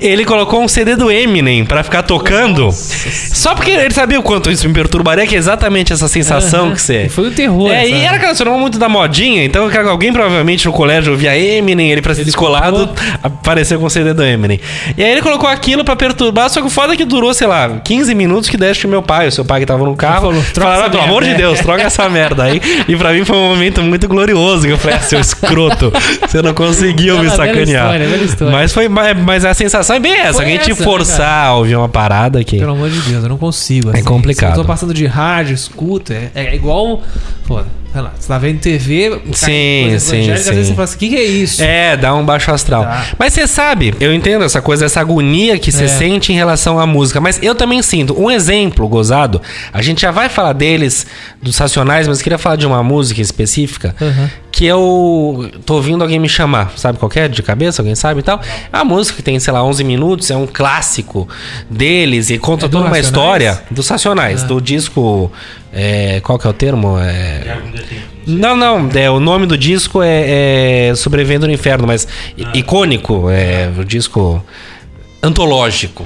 ele colocou um CD do Eminem pra ficar tocando. Só porque ele sabia o quanto isso me perturbaria, que é exatamente essa sensação que você. E Foi um terror. É, e sabe? era aquela você não muito da modinha, então que alguém provavelmente no colégio ouvia Eminem, ele pra ser descolado, apareceu com o CD do Eminem. E aí ele colocou aquilo pra perturbar, só que o foda é que durou, sei lá, 15 minutos que deixa o meu pai, o seu pai que tava no carro, Falou, "Troca falaram, pelo amor de merda." Deus, troca essa merda aí. E pra mim foi um momento muito glorioso, que eu falei, ah, seu escroto, você não conseguiu me Bela sacanear. história, bela história. Mas foi, mas a sensação é bem essa, Foi que a gente essa, né, forçar a ouvir uma parada aqui. Pelo amor de Deus, eu não consigo. É complicado. Se eu tô passando de rádio, escuta. É, é igual. Pô, sei lá, você tá vendo TV. Sim, sim, sim. Às vezes você fala assim: o que, que é isso? É, dá um baixo astral. Tá. Mas você sabe, eu entendo essa coisa, essa agonia que você É. sente em relação à música. Mas eu também sinto. Um exemplo, gozado, a gente já vai falar deles, dos Racionais, mas eu queria falar de uma música específica Aham. Que eu tô ouvindo alguém me chamar. Sabe qual que é? De cabeça? Alguém sabe e tal? É uma música que tem, sei lá, 11 minutos, é um clássico deles e conta É toda uma história dos Racionais, do disco. é, qual que é o termo? É... Não, não, é, o nome do disco é, é Sobrevivendo no Inferno, mas i- icônico, é o disco antológico.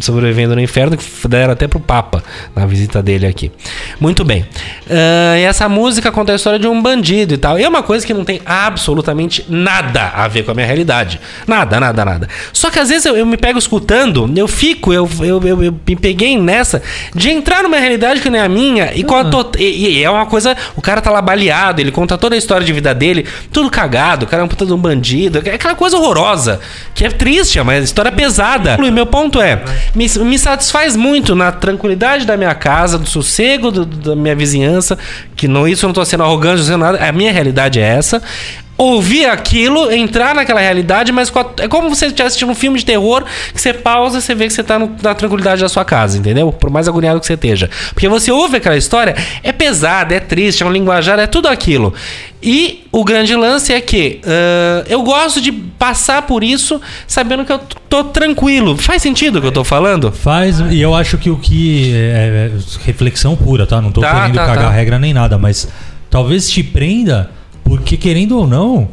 Sobrevivendo no Inferno, que deram até pro Papa na visita dele aqui. Muito bem. Ah, e essa música conta a história de um bandido e tal. E é uma coisa que não tem absolutamente nada a ver com a minha realidade. Nada, nada, nada. Só que às vezes eu, eu me pego escutando, eu fico, eu, eu, eu, eu me peguei nessa de entrar numa realidade que não é a minha. E, to- e- e é uma coisa. O cara tá lá baleado, ele conta toda a história de vida dele, tudo cagado, o cara é um puta de um bandido. É aquela coisa horrorosa, que é triste, é uma história pesada. E meu ponto é, me, me satisfaz muito na tranquilidade da minha casa, do sossego do- da minha vizinhança, que não isso eu não tô sendo arrogante, não tô sendo nada, a minha realidade é essa. Ouvir aquilo, entrar naquela realidade, mas a- é como você estiver assistindo um filme de terror que você pausa e você vê que você tá no- na tranquilidade da sua casa, entendeu? Por mais agoniado que você esteja. Porque você ouve aquela história, é pesada, é triste, é um linguajar, é tudo aquilo. E o grande lance é que ah, eu gosto de passar por isso sabendo que eu tô tranquilo. Faz sentido o que eu tô falando? Faz, e eu acho que o que. É, é reflexão pura, tá? Não tô Tá, querendo tá, cagar tá. regra nem nada, mas talvez te prenda, porque querendo ou não.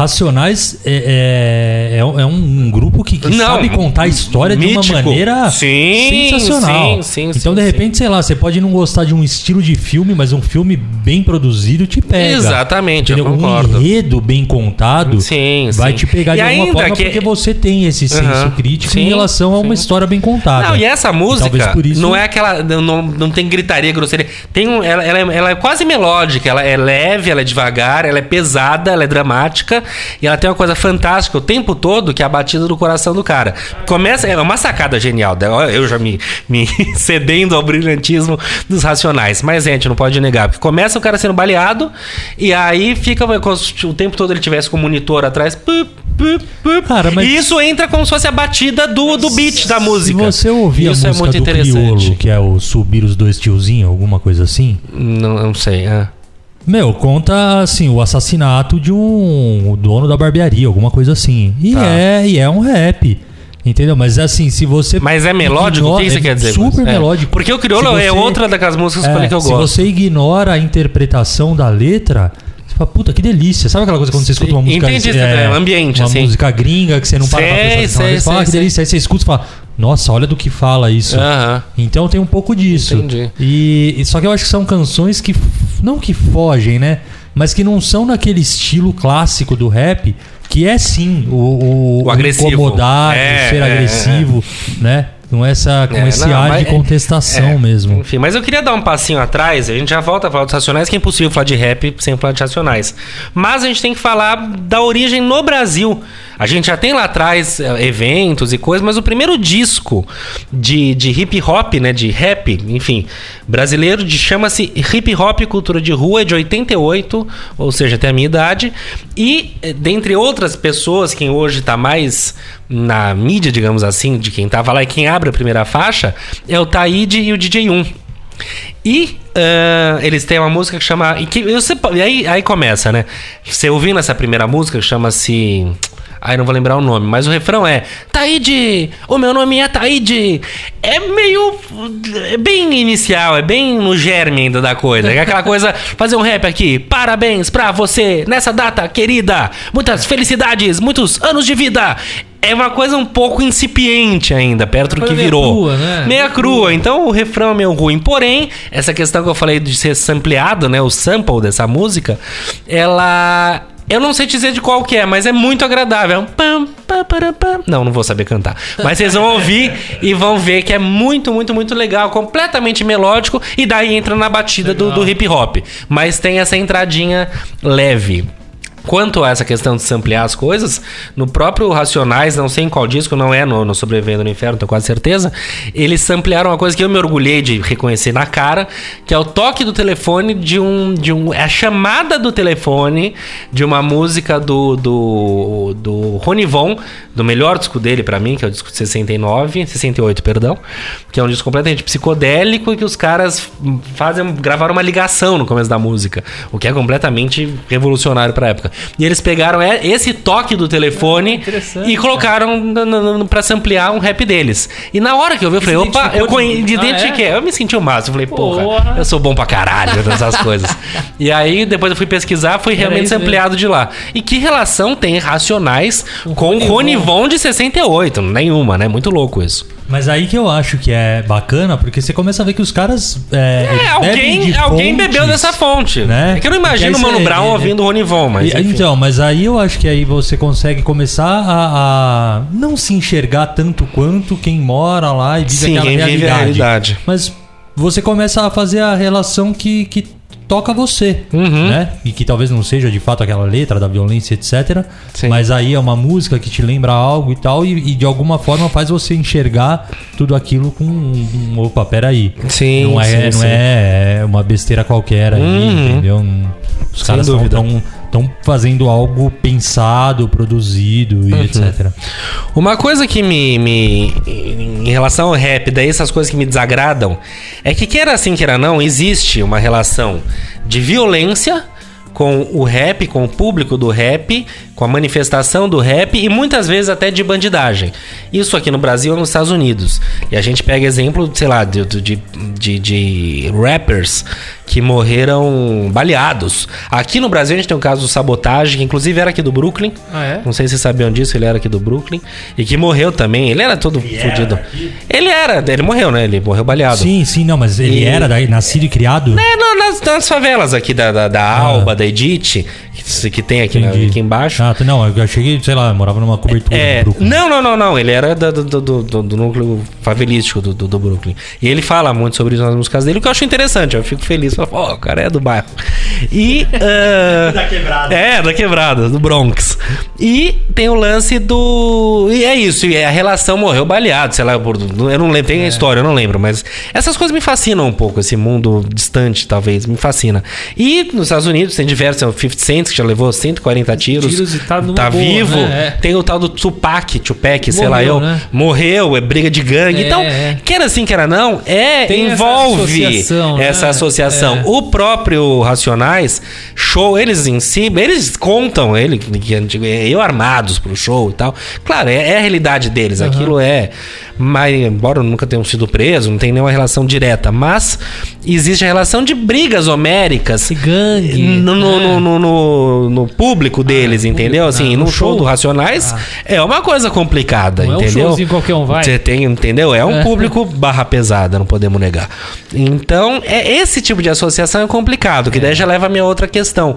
Racionais é, é, é um- é um grupo que, que Não, sabe contar a história de mítico. uma maneira Sim, sensacional. sim, sim, então, de repente, sei lá, você pode não gostar de um estilo de filme, mas um filme bem produzido te pega. Exatamente, eu Entendeu? concordo. Um enredo bem contado Sim, vai te pegar E de alguma forma que- porque você tem esse senso Aham. crítico em relação a uma história bem contada. Não, e essa música por isso- não é aquela. Não, não tem gritaria, grosseria. Tem um, ela, ela, é, ela é quase melódica, ela é leve, ela é devagar, ela é pesada, ela é dramática. E ela tem uma coisa fantástica o tempo todo, que é a batida do coração do cara. Começa. É uma sacada genial. né? Eu já me, me <laughs> cedendo ao brilhantismo dos racionais. Mas, gente, não pode negar. Porque começa o cara sendo baleado, e aí fica. como se O tempo todo ele tivesse com o monitor atrás. Cara, mas- E isso entra como se fosse a batida do, do beat da Se música. você ouvir Isso a é música muito do interessante. Criolo, que é o Subir os Dois Tiozinhos, alguma coisa assim, Não, não sei. é. Meu, conta assim, o assassinato de um dono da barbearia, alguma coisa assim. E Tá. é, e é um rap. Entendeu? Mas assim, se você. Mas é melódico? O que, você é quer dizer? Super? É. melódico. Porque o Criolo Se é você- outra daquelas músicas que eu É, que eu se gosto. você ignora a interpretação da letra, você fala, puta, que delícia. Sabe aquela coisa quando você escuta uma música. Entendi, é, ambiente, Uma assim. música gringa que você não para pra Sei, prestar atenção. sei, você fala, sei, ah, que sei. delícia. Aí você escuta e fala, nossa, olha do que fala isso. Aham. Então tem um pouco disso. Entendi. E, só que eu acho que são canções que não que fogem, né? Mas que não são naquele estilo clássico do rap, que é sim o, o, O agressivo. incomodar, É, o ser é, agressivo, né? Com essa com É, esse não, ar de é- contestação é, mesmo. Enfim, mas eu queria dar um passinho atrás, a gente já volta a falar dos Racionais, que é impossível falar de rap sem falar de Racionais. Mas a gente tem que falar da origem no Brasil. A gente já tem lá atrás eh, eventos e coisas, mas o primeiro disco de, de hip hop, né, de rap, enfim, brasileiro, chama-se Hip Hop Cultura de Rua, é de 88, ou seja, até a minha idade. E, eh, dentre outras pessoas, quem hoje tá mais na mídia, digamos assim, de quem tava lá e quem abre a primeira faixa, é o Taíde e o DJ 1. E ah, eles têm uma música que chama. E, que, aí, aí começa, né? Você ouvindo essa primeira música, que chama-se. Ai, não vou lembrar o nome, mas o refrão é Taíde, o meu nome é Taíde. É meio. É bem inicial, é bem no germe ainda da coisa. É aquela coisa, fazer um rap aqui. Parabéns pra você nessa data querida. Muitas felicidades, muitos anos de vida. É uma coisa um pouco incipiente ainda, perto do que virou. crua, né? Meia crua. Então o refrão é meio ruim. Porém, essa questão que eu falei de ser sampleado, né? O sample dessa música, ela. Eu não sei dizer de qual que é, mas é muito agradável. É. Não, não vou saber cantar. Mas vocês vão ouvir <laughs> e vão ver que é muito, muito, muito legal. Completamente melódico. E daí entra na batida do, do hip hop. Mas tem essa entradinha leve. Quanto a essa questão de samplear as coisas, no próprio Racionais, não sei em qual disco, não é no, no Sobrevivendo no Inferno, tenho quase certeza, eles samplearam uma coisa que eu me orgulhei de reconhecer na cara, que é o toque do telefone de um. De um é a chamada do telefone de uma música do, do, do Ronivon, do melhor disco dele pra mim, que é o disco de 69, 68, perdão, que é um disco completamente psicodélico e que os caras fazem, gravaram uma ligação no começo da música, o que é completamente revolucionário pra época. E eles pegaram é, esse toque do telefone interessante, e colocaram pra samplear um rap deles. E na hora que eu vi, eu falei, opa, eu conhe- de- Ah, identifiquei. Eu me senti o máximo. Eu falei, porra, Porra. eu sou bom pra caralho <laughs> nessas coisas. E aí, depois eu fui pesquisar, fui realmente isso mesmo. sampleado de lá. E que relação tem Racionais com o Rony Von de 68? Nenhuma, né? Muito louco isso. Mas aí que eu acho que é bacana, porque você começa a ver que os caras. É, É, alguém, alguém fontes, bebeu dessa fonte. né? É que eu não imagino o Mano você- Brown é- ouvindo o Rony Von, mas. E- então, mas aí eu acho que aí você consegue começar a, a não se enxergar tanto quanto quem mora lá e vive Sim, aquela realidade. a realidade. Mas você começa a fazer a relação que, que toca você, Uhum. né? E que talvez não seja de fato aquela letra da violência, etc. Sim. Mas aí é uma música que te lembra algo e tal, e, e de alguma forma faz você enxergar tudo aquilo com um, um opa, peraí. Sim, não é, sim, não sim. é uma besteira qualquer aí, Uhum. entendeu? Não- Os caras estão estão fazendo algo pensado, produzido Uhum. e etc. Uma coisa que me, me- Em relação ao rap, daí essas coisas que me desagradam, é que, quer assim, queira não, existe uma relação de violência com o rap, com o público do rap, com a manifestação do rap e muitas vezes até de bandidagem. Isso aqui no Brasil e nos Estados Unidos. E a gente pega exemplo, sei lá, de, de, de, de rappers que morreram baleados. Aqui no Brasil a gente tem o caso do Sabotagem, que inclusive era aqui do Brooklyn. Ah, é? Não sei se vocês sabiam disso, ele era aqui do Brooklyn. E que morreu também. Ele era todo fodido. Ele era, ele morreu, né? Ele morreu baleado. Sim, sim, não, mas ele E- era daí, nascido e criado. É, não, nas, nas favelas aqui da, da, da Alba, da Edith, que, tem aqui, na- Entendi. aqui embaixo. Ah, tá, não, eu achei que, sei lá, morava numa cobertura É, do Brooklyn. não, não, não, não. Ele era do, do, do, do núcleo favelístico do, do, do Brooklyn. E ele fala muito sobre isso nas músicas dele, o que eu acho interessante. Eu fico feliz. Falo, Pô, o cara é do bairro. E. <laughs> ah, Da quebrada. É, da quebrada, do Bronx. E tem o lance do. E é isso, e a relação morreu baleado, sei lá, por... eu não lembro, tem a história, eu não lembro, mas essas coisas me fascinam um pouco, esse mundo distante, talvez, me fascina. E nos Estados Unidos tem diversos, tem o 50 Cent, que já levou 140 tiros. Tiros e tá numa boa, vivo. né? É. Tem o tal do Tupac, Tupac, sei lá eu. né? Morreu, é briga de gangue. É, então, é. quer assim, quer não, é, Tem essa envolve associação, né? essa associação. É. O próprio Racionais, show, eles em si, eles contam, ele, que eu armados pro show e tal. Claro, é, é a realidade deles, aquilo é. Mas, embora nunca tenham sido preso, não tem nenhuma relação direta, mas existe a relação de brigas homéricas Esse gangue. no, no, né? no, no- no- público deles, no entendeu? público, Assim, ah, show, show? do Racionais Ah. é uma coisa complicada, Não é um entendeu? showzinho qualquer um vai. Você tem, entendeu? É um É. público barra pesada, não podemos negar. Então, é esse tipo de associação é complicado, que daí já leva a minha outra questão.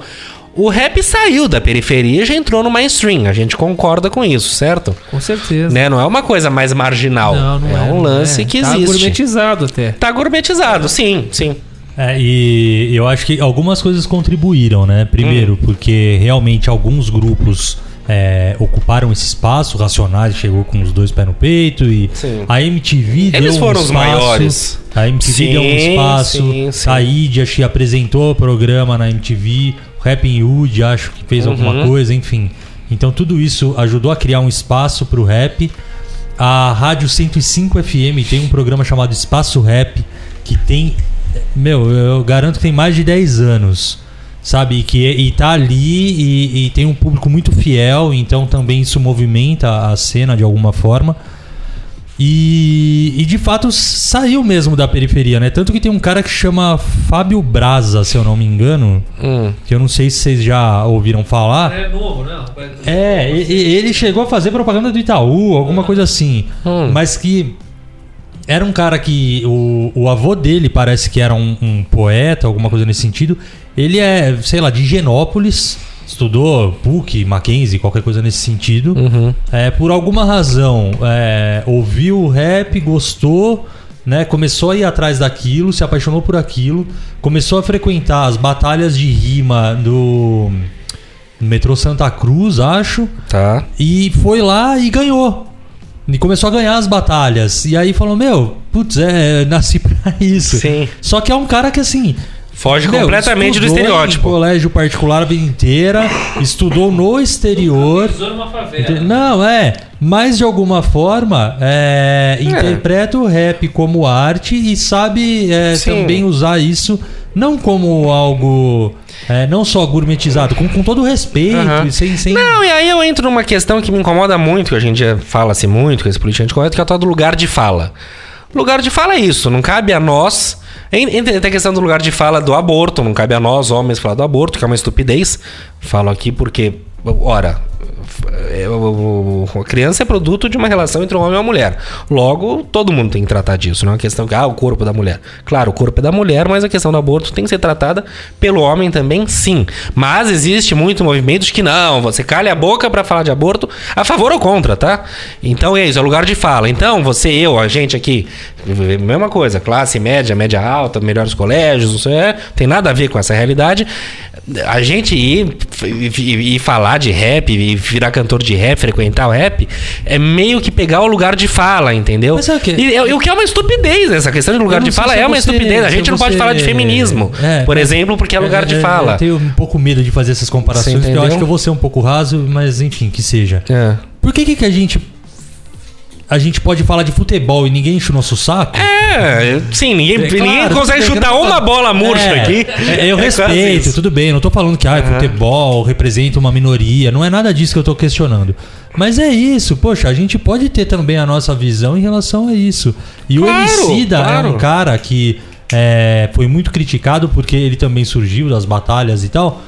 O rap saiu da periferia e já entrou no mainstream. A gente concorda com isso, certo? Com certeza. Né? Não é uma coisa mais marginal. Não, não é, é. um não lance é. que tá existe. gourmetizado até. Tá gourmetizado, sim, sim. É, e eu acho que algumas coisas contribuíram, né? Primeiro, porque realmente alguns grupos é, ocuparam esse espaço, Racionais chegou com os dois pés no peito e Sim. a MTV deu Eles um foram os espaço, maiores. A MTV Sim, deu um espaço, sim, sim. a Id acho que apresentou o programa na MTV, Rap in Hood acho que fez alguma Uhum. coisa, enfim. Então tudo isso ajudou a criar um espaço pro rap. A Rádio 105 FM tem um programa chamado Espaço Rap que tem meu, eu garanto que tem mais de 10 anos, sabe? E, que, e tá ali e, e tem um público muito fiel, então também isso movimenta a cena de alguma forma. E, e de fato saiu mesmo da periferia, né? Tanto que tem um cara que chama Fábio Braza, se eu não me engano, Hum. que eu não sei se vocês já ouviram falar. É novo, não? É, e- ele chegou a fazer propaganda do Itaú, alguma coisa assim. Hum. Mas que era um cara que. O, o avô dele parece que era um, um poeta, alguma coisa nesse sentido. Ele é, sei lá, de Higienópolis, estudou PUC, Mackenzie, qualquer coisa nesse sentido. Uhum. É, por alguma razão, é, ouviu o rap, gostou, né? Começou a ir atrás daquilo, se apaixonou por aquilo, começou a frequentar as batalhas de rima do. metrô Santa Cruz, acho. Tá. E foi lá e ganhou. E começou a ganhar as batalhas. E aí falou: Meu, putz, é, nasci pra isso. Sim. Só que é um cara que assim. Foge meu, completamente do estudou estereótipo. Em colégio particular a vida inteira, estudou no exterior. Numa favela. Ente- Não, é. Mas de alguma forma, é, interpreta o rap como arte e sabe é, também usar isso não como algo. é, não só gourmetizado, com, com todo o respeito e sem. sem... Não, e aí eu entro numa questão que me incomoda muito, que hoje em dia fala-se muito com esse politicamente correto, que é o tal do lugar de fala. Lugar de fala é isso, não cabe a nós. En- Entre a questão do lugar de fala do aborto, não cabe a nós, homens, falar do aborto, que é uma estupidez. Falo aqui porque, ora, é, a criança é produto de uma relação entre um homem e uma mulher. Logo, todo mundo tem que tratar disso. Não é uma questão que, ah, o corpo da mulher. Claro, o corpo é da mulher, mas a questão do aborto tem que ser tratada pelo homem também, sim. Mas existe muito movimento de que não, você calha a boca pra falar de aborto a favor ou contra, tá? Então é isso, é lugar de fala. Então, você, eu, a gente aqui, mesma coisa, classe média, média alta, melhores colégios, não sei, é, tem nada a ver com essa realidade. A gente ir e, falar de rap, e virar cantor de rap, frequentar o rap, é meio que pegar o lugar de fala, entendeu? Mas sabe o quê? E, e o que é uma estupidez, essa questão de lugar de fala se é uma você- estupidez. A gente não pode falar de feminismo, É, por exemplo, porque é lugar de fala. Eu tenho um pouco medo de fazer essas comparações, porque eu acho que eu vou ser um pouco raso, mas enfim, que seja. É. Por que, que a gente. A gente pode falar de futebol e ninguém enche o nosso saco? É, sim, ninguém, É, ninguém claro, consegue tudo bem, chutar uma bola murcha É, aqui. é, eu É respeito, tudo bem. Não tô falando que ah, futebol representa uma minoria. Não é nada disso que eu tô questionando. Mas é isso, poxa, a gente pode ter também a nossa visão em relação a isso. E o Claro, Emicida claro. é um cara que é, foi muito criticado porque ele também surgiu das batalhas e tal.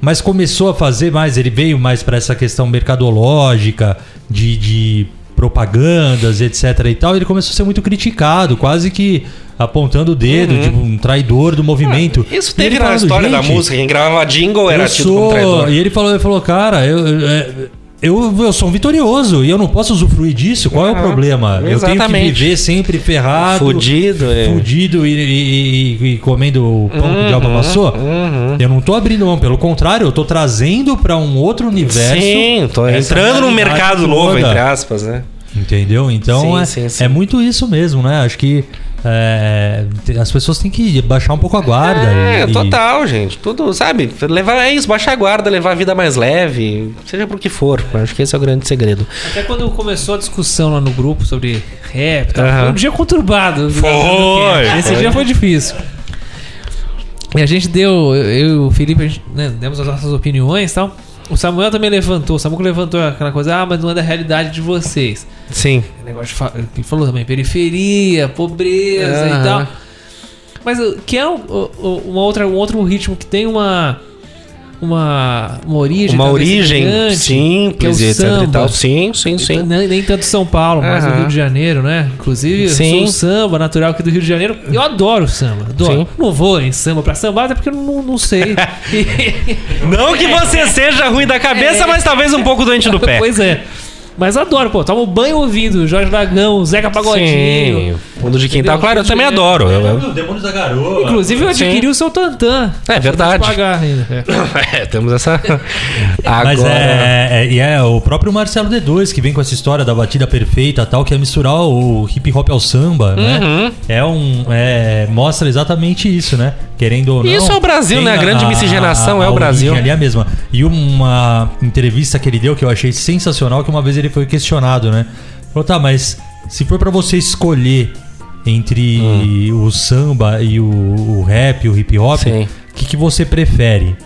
Mas começou a fazer mais, ele veio mais pra essa questão mercadológica, de, de propagandas, etc e tal. Ele começou a ser muito criticado, quase que apontando o dedo, tipo um traidor do movimento. Uhum. Isso teve na história da "Gente, música. Quem gravava jingle era tido como traidor. E ele falou, ele falou, cara, eu, eu, eu, eu sou um vitorioso e eu não posso usufruir disso. Qual é o problema? Eu tenho que exatamente. viver sempre ferrado, Fudido, é. fudido e, e- e- e comendo o pão que o diabo amassou. uhum. Eu não tô abrindo mão, pelo contrário, eu tô trazendo pra um outro universo. Sim, tô entrando num mercado novo, toda. entre aspas, né? Entendeu? Então Sim, é, sim, sim. é muito isso mesmo, né? Acho que é, te- as pessoas têm que baixar um pouco a guarda. É, e- total, gente. Tudo, sabe? Levar, é isso, baixar a guarda, levar a vida mais leve, seja por que for. Acho que esse é o grande segredo. Até quando começou a discussão lá no grupo sobre rap, tal, Aham. foi um dia conturbado. Foi, Esse foi. dia foi difícil. E a gente deu, eu e o Felipe, gente, né, demos as nossas opiniões e tal. O Samuel também levantou, o Samuel levantou aquela coisa, ah, mas não é da realidade de vocês. Sim. O negócio de ele falou também, periferia, pobreza Aham. e tal. Mas que é um, uma outra, um outro ritmo que tem uma. Uma, uma origem. Uma origem semelhante, simples é e o etc e samba. tal. Sim, sim, sim. Nem, nem tanto São Paulo, mas o. Rio de Janeiro, né? Inclusive, eu Sim. sou um samba natural aqui do Rio de Janeiro. Eu adoro samba, adoro. Sim. Não vou em samba pra sambar, até porque eu não, não sei. <laughs> Não que você seja ruim da cabeça, mas talvez um pouco doente do pé. <laughs> pois é. Mas adoro, pô. Tomo banho ouvindo Jorge Dragão, Zeca Pagodinho. Sim. Fundo de quintal, Entendeu? claro, eu também adoro. Eu- eu- Demônios da Garoa. Inclusive, eu adquiri o seu Tantan. É verdade. Pagar ainda. É. <laughs> É, temos essa. <laughs> Agora. Mas é, é, e é o próprio Marcelo D2 que vem com essa história da batida perfeita tal, que é misturar o hip hop ao samba, Uhum. né? É um. é, mostra exatamente isso, né? Querendo ou não. Isso é o Brasil, né? A grande miscigenação é o Brasil. Ali é a mesma. E uma entrevista que ele deu que eu achei sensacional, que uma vez ele foi questionado, né? Falou, tá, mas se for pra você escolher entre Hum. o samba e o, o rap, o hip hop, o que, que você prefere?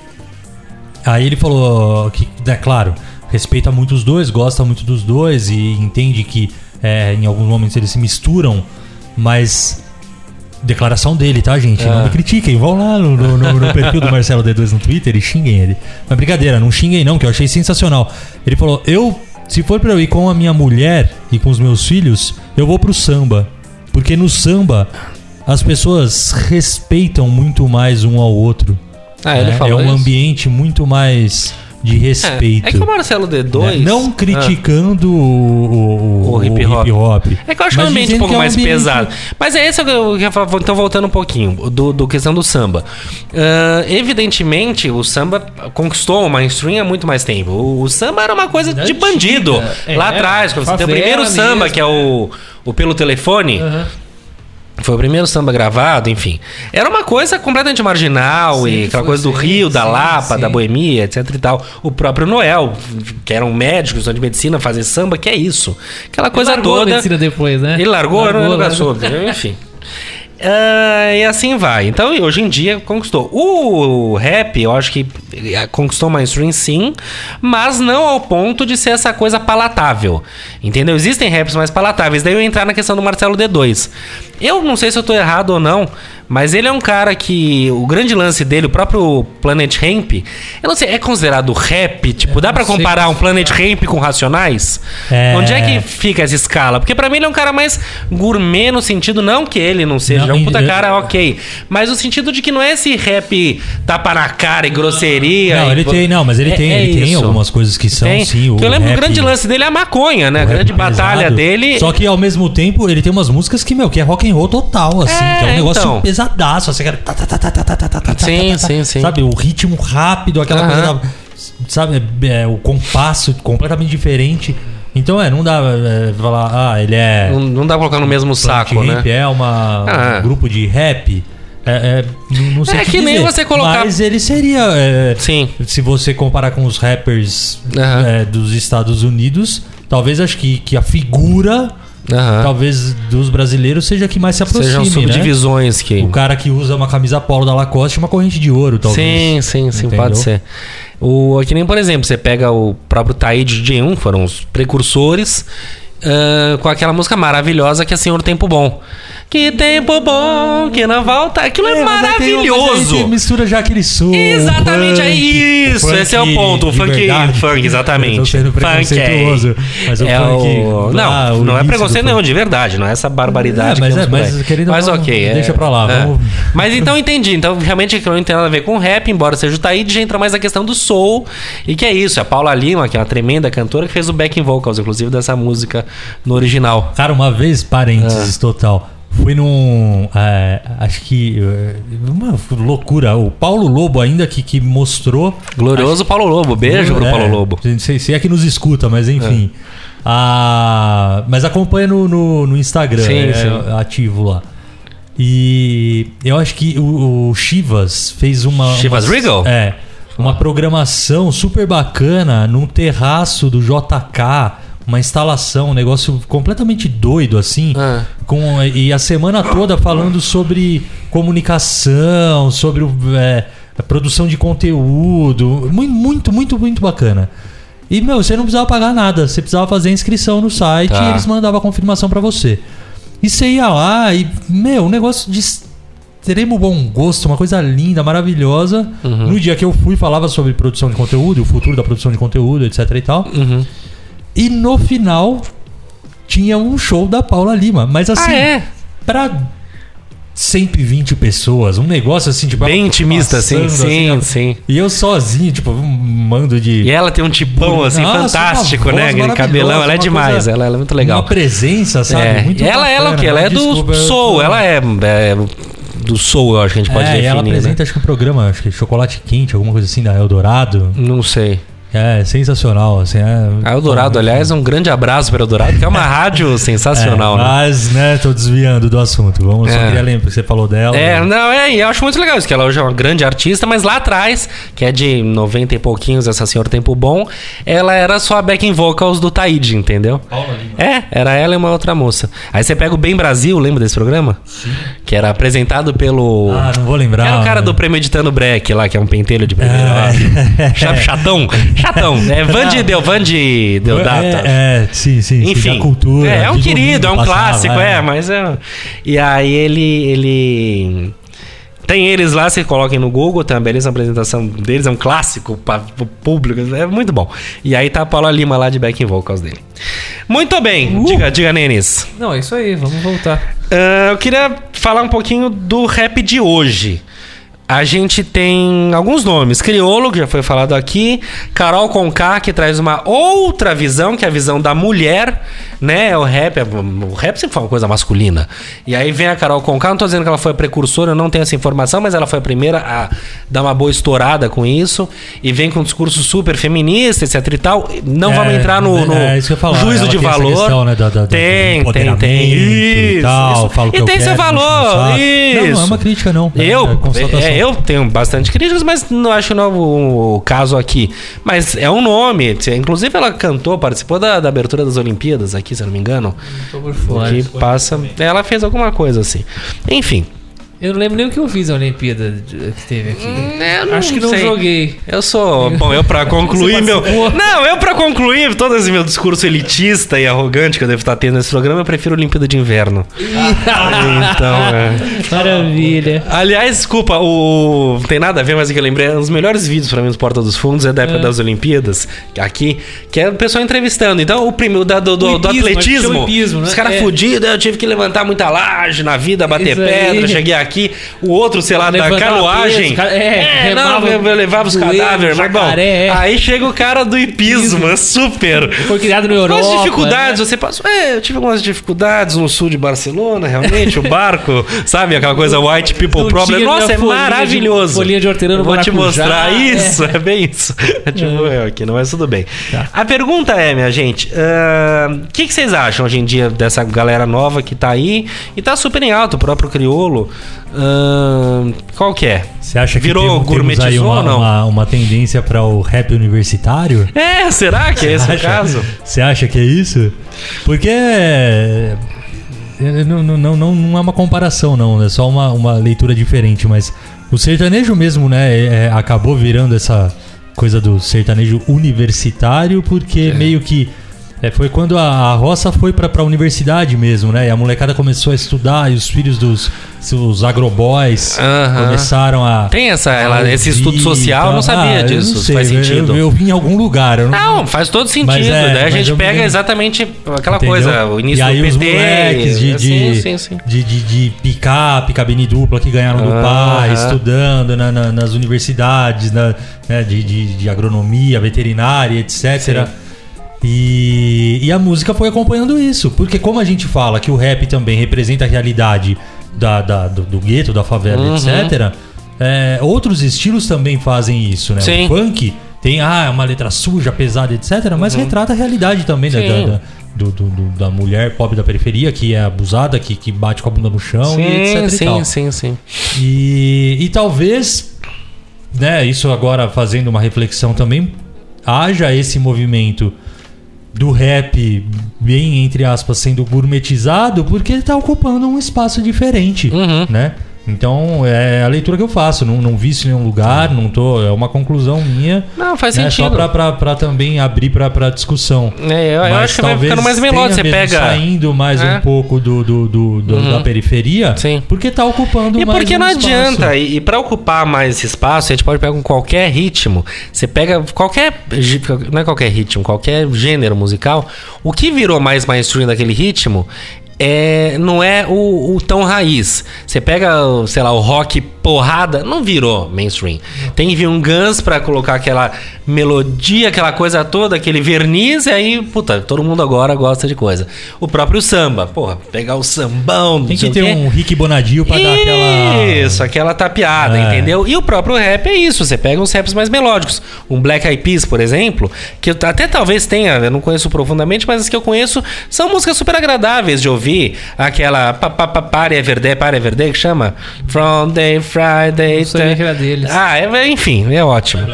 Aí ele falou que, é claro, respeita muito os dois, gosta muito dos dois e entende que é, em alguns momentos eles se misturam, mas. Declaração dele, tá, gente? Não Ah. me critiquem, vão lá no, no- no- no perfil do Marcelo D2 no Twitter e xinguem ele. Mas brincadeira, não xinguem não, que eu achei sensacional. Ele falou: Eu, se for pra eu ir com a minha mulher e com os meus filhos, eu vou pro samba. Porque no samba as pessoas respeitam muito mais um ao outro. Ah, né? falou é um isso? ambiente muito mais de respeito. É, é que o Marcelo D2. né? Não Ah. criticando o, o, O hip hop. hop. É que eu acho que é um mas ambiente um pouco é mais ambiente- pesado. Mas é esse que eu ia falar. Então, voltando um pouquinho do, do questão do samba. Ah, evidentemente, o samba conquistou o mainstream há muito mais tempo. O, o samba era uma coisa de bandido. É, lá atrás, quando você tem o primeiro samba, mesmo, que é o, o Pelo Telefone. Aham. Foi o primeiro samba gravado, enfim. Era uma coisa completamente marginal e Sempre aquela coisa do sim, Rio, da sim, Lapa, sim. da Boemia, etc e tal. O próprio Noel, que era um médico, estudante de medicina, fazer samba, que é isso. Aquela coisa Largou a toda. medicina depois, né? Ele largou, eu não Largou, nunca largou. <laughs> enfim. Ah, e assim vai. Então, hoje em dia, conquistou. O rap, eu acho que eh, conquistou mainstream sim, mas não ao ponto de ser essa coisa palatável. Entendeu? Existem raps mais palatáveis. Daí eu entrar na questão do Marcelo D2. Eu não sei se eu tô errado ou não, mas ele é um cara que. O grande lance dele, o próprio Planet Ramp, eu não sei, é considerado rap? Tipo, dá sei comparar um Planet Ramp com Racionais? É. Onde é que fica essa escala? Porque pra mim ele é um cara mais gourmet no sentido, não que ele não seja, Não, é um puta cara, ok. Mas no sentido de que não é esse rap tapa na cara e grosseria. Não, e- ele tem, não, mas ele É- tem, é ele tem algumas coisas que são, Tem. sim. que eu lembro rap- o grande lance dele é a maconha, né? A o rap grande batalha pesado. dele. Só que ao mesmo tempo ele tem umas músicas que, meu, que é rock and roll total, assim. É, que é um negócio então. pesadaço. Você quer. Tá, tá, tá, tá, tá, tá, tá, sim, tá, sim, sim. Sabe? O ritmo rápido, aquela coisa. Da, sabe? É, o compasso completamente diferente. Então é, não dá é, falar, ah, ele é. Não, não dá pra colocar no mesmo saco, né? É uma, ah. um grupo de rap. É, é, não sei é que, que nem você colocar. Mas ele seria. É, Sim. Se você comparar com os rappers é, dos Estados Unidos, talvez acho que, que a figura Aham. talvez dos brasileiros, seja que mais se aproxime, Sejam né? subdivisões que. O cara que usa uma camisa polo da Lacoste e uma corrente de ouro, talvez. Sim, sim, sim, Entendeu? pode ser. O, que nem, por exemplo, você pega o próprio Taíde G1, foram os precursores, ah, com aquela música maravilhosa que é Senhor Tempo Bom. Que tempo bom, que não volta. Aquilo é, aí maravilhoso. tem- mistura já aquele som. Exatamente, é funk, isso, o esse é o funk ponto, o funk, funk, exatamente. Eu tô sendo Funk é- preconceituoso. Mas o é funk. o... lá, Não, o não é preconceito não, funk. de verdade, não é essa barbaridade É, mas que é, mas querendo Mas ok, é- deixa pra lá, é. vamos- Mas então entendi, então realmente aquilo não tem nada a ver com rap, embora seja o Taíde, já entra mais na questão do soul, e que é isso, é a Paula Lima, que é uma tremenda cantora, que fez o backing vocals, inclusive, dessa música no original. Cara, uma vez, Ah. parênteses total. Fui num. é, acho que. é, Uma loucura. O Paulo Lobo, ainda que, que mostrou. Glorioso Paulo Lobo, beijo pro É, Paulo Lobo. Não sei se é que nos escuta, mas enfim. Ah, mas acompanha no, no, no Instagram, Sim, é, sim. ativo lá. E eu acho que o, o Chivas fez uma. Chivas uma, Regal? É. Uma programação super bacana num terraço do JK. Uma instalação, um negócio completamente doido, assim. Ah. Com, e a semana toda falando sobre comunicação, sobre é, a produção de conteúdo. Muito, muito, muito, bacana. E, meu, você não precisava pagar nada. Você precisava fazer a inscrição no site Tá. e eles mandavam a confirmação pra você. E você ia lá e, meu, um negócio de extremo bom gosto, uma coisa linda, maravilhosa. Uhum. No dia que eu fui, falava sobre produção de conteúdo, o futuro da produção de conteúdo, etc e tal. Uhum. E no final tinha um show da Paula Lima. Mas assim, Ah, é? pra 120 pessoas, um negócio assim, tipo. Bem ela intimista, assim, passando, sim, ó. sim. E eu sozinho, tipo, um mando de. E ela tem um tipão, assim, Nossa, fantástico, né? Aquele cabelão, ela é demais, coisa- ela, ela é muito legal. Uma presença, sabe? É. Muito ela, ela é o quê? Ela é do eu- soul, ela é, é do soul, eu acho que a gente pode é, e definir, ela né? apresenta, acho que um programa, acho que Chocolate Quente, alguma coisa assim, da Eldorado. Não sei. É, sensacional, assim. É, A Eldorado, aliás, um grande abraço para Eldorado, que é uma <laughs> rádio sensacional, é, né? Mas, né, tô desviando do assunto. Vamos, só É. queria lembrar que você falou dela. É, não, é, e eu acho muito legal isso, que ela hoje é uma grande artista, mas lá atrás, que é de 90 e pouquinhos, essa senhora Tempo Bom, ela era só a backing vocals do Taíde, entendeu? É, era ela e uma outra moça. Aí você pega o Bem Brasil, lembra desse programa? Sim. Que era apresentado pelo... Ah, não vou lembrar. Era o cara né? do Premeditando Break lá, que é um pentelho de primeira. É. lá. <laughs> Cha- Chatão. <laughs> Chatão. É Vande Deu, Vande Deodata. É, é, sim, sim. sim, Enfim, cultura. é, é um querido, é um clássico, passava, é, mas é. E aí ele, ele tem eles lá, vocês coloquem no Google, tem uma belíssima apresentação deles, é um clássico para o público, é muito bom. E aí tá a Paula Lima lá de backing vocals dele. Muito bem, Uh! diga, diga Nenis. Não, é isso aí, vamos voltar. Ah, eu queria falar um pouquinho do rap de hoje. A gente tem alguns nomes. Criolo, que já foi falado aqui. Carol Conká, que traz uma outra visão, que é a visão da mulher, né? O rap, é- o rap sempre foi uma coisa masculina. E aí vem a Carol Conká, não tô dizendo que ela foi a precursora, eu não tenho essa informação, mas ela foi a primeira a dar uma boa estourada com isso. E vem com um discurso super feminista, etc e tal. Não É, vamos entrar no, no é eu ia falar. juízo de tem valor. questão, né, da- do tem, tem, empoderamento tem. e Isso, tal, isso. fala o que e eu tem seu quero, valor. Isso. Não, não é uma crítica, não. É- Eu, é é, eu tenho bastante críticas, mas não acho que não é o, o caso aqui. Mas é um nome. Inclusive, ela cantou, participou da, da abertura das Olimpíadas aqui, se eu não me engano. Tô por fora. Que passa. Ela fez alguma coisa assim. Enfim. Eu não lembro nem o que eu fiz na Olimpíada que teve aqui. É, eu não Acho que não sei. joguei. Eu sou. Bom, eu pra <laughs> concluir meu. Não, eu pra concluir todo esse meu discurso elitista e arrogante que eu devo estar tendo nesse programa, eu prefiro Olimpíada de Inverno. <laughs> Então, é. Maravilha. Aliás, desculpa, o. Não tem nada a ver, mas é que eu lembrei. Um dos melhores vídeos pra mim dos Porta dos Fundos é da época das Olimpíadas, aqui, que é o pessoal entrevistando. Então, o primeiro da- do, do, O do hipismo, atletismo. chama hipismo, né? Os caras É. fudidos, eu tive que levantar muita laje na vida, bater Isso aí. pedra, cheguei aqui. O outro, sei lá, da canoagem. peso, ca- é, não, levava os cadáveres, mas bom. é. Aí chega o cara do hipismo, é super. Foi criado no Europa. Quais dificuldades né? você passou? É, eu tive algumas dificuldades no sul de Barcelona, realmente, o barco, <laughs> sabe? Aquela coisa white people Não problem. Nossa, é de- maravilhoso. folhinha de hortelã Vou te mostrar é. isso, é, bem isso. <laughs> É tipo eu aqui, não é tudo bem. Tá. A pergunta é, minha gente, ahn, o que, que vocês acham hoje em dia dessa galera nova que tá aí e tá super em alta, o próprio criolo? Qual que é? Você acha que Virou temos, temos gourmetizou uma, ou não? uma, uma tendência para o rap universitário? É, será que é esse o Acha- caso? Você acha que é isso? Porque é, é, não, não, não, não não é uma comparação, não. É só uma, uma leitura diferente. Mas o sertanejo mesmo, né? é- é, acabou virando essa coisa do sertanejo universitário, porque meio que. É, foi quando a, a roça foi pra, pra universidade mesmo, né? E a molecada começou a estudar e os filhos dos os agroboys Aham. começaram a. Tem essa, ela- a esse estudo social, eu não tal. sabia Ah, eu disso, não se sei, faz eu- sentido. Eu, eu vi em algum lugar. eu não- Não, faz todo sentido. É, Daí a gente eu me pega lembro- exatamente aquela Entendeu? coisa, o início e aí do os PT. moleques de, de, sim, sim, sim. de, de, de picape, cabine dupla que ganharam do pai, estudando na- na- nas universidades na, né, de, de, de agronomia, veterinária, etc. E, e a música foi acompanhando isso. Porque como a gente fala que o rap também representa a realidade da, da- do, do gueto, da favela, Uhum. etc. é, outros estilos também fazem isso, né? Sim. O funk tem ah, uma letra suja, pesada, etc. Mas retrata a realidade também da, Uhum. Sim. da- da- do- do- da mulher pobre da periferia que é abusada, que, que bate com a bunda no chão e etc. Sim, e tal. sim, sim, sim. E, e talvez, né, isso agora fazendo uma reflexão também, haja esse movimento do rap, bem entre aspas, sendo gourmetizado, porque ele tá ocupando um espaço diferente, Uhum. né? Então, é a leitura que eu faço. Não, não vi isso em nenhum lugar, não tô. É uma conclusão minha. Não, faz né, sentido. Só pra, pra, pra também abrir pra, pra discussão. É, eu, eu Mas acho que vai ficando mais melódico. Você pega. saindo mais É. um pouco do, do, do- do- Uhum. da periferia, Sim. porque tá ocupando E mais porque um não espaço. adianta, e, e pra ocupar mais esse espaço, a gente pode pegar com qualquer ritmo. Você pega qualquer. Não é qualquer ritmo, qualquer gênero musical. O que virou mais mainstream daquele ritmo é, não é o, o tão raiz. Você pega, sei lá, o rock porrada, não virou mainstream. Tem que vir um Guns pra colocar aquela melodia, aquela coisa toda, aquele verniz, e aí, puta, todo mundo agora gosta de coisa. O próprio samba, porra, pegar o sambão, Tem que ter um Rick Bonadio pra dar aquela. Isso, aquela tapeada, É. entendeu? E o próprio rap é isso. Você pega uns raps mais melódicos. Um Black Eyed Peas, por exemplo, que até talvez tenha, eu não conheço profundamente, mas as que eu conheço são músicas super agradáveis de ouvir. Aquela pa, pa, Pare é Verde, Pare é Verde, que chama From Day Friday. Não sabia que era deles. Ah, é, enfim, é ótimo.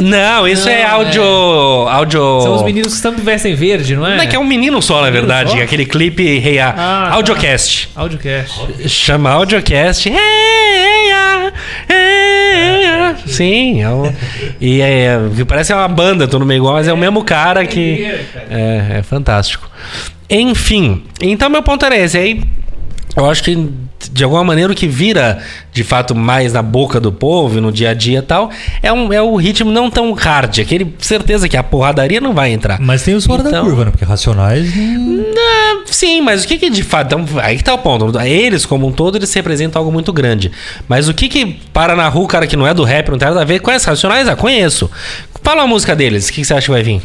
Não, isso Não, é é. áudio. áudio... São os meninos que sempre vestem verde, não é? Não, é que é um menino só, na verdade. só? Aquele clipe Hey Ah, Ah, tá. Audiocast. Audiocast. Chama Audiocast. Hey, ah, hey, ah. Sim, é um- e é, parece uma banda, todo meio igual, mas é o mesmo cara que. É, é fantástico. Enfim, então meu ponto era esse. Aí eu acho que de alguma maneira o que vira de fato mais na boca do povo no dia a dia e tal é, um, é o ritmo não tão hard. Aquele certeza que a porradaria não vai entrar. Mas tem os fora da Então- curva, né? Porque Racionais. Não, sim, mas o que que de fato. Então, aí que tá o ponto. Eles, como um todo, eles representam algo muito grande. Mas o que que para na rua, o cara que não é do rap, não tem nada a ver, conhece Racionais? Ah, conheço. Fala a música deles, o que, que você acha que vai vir?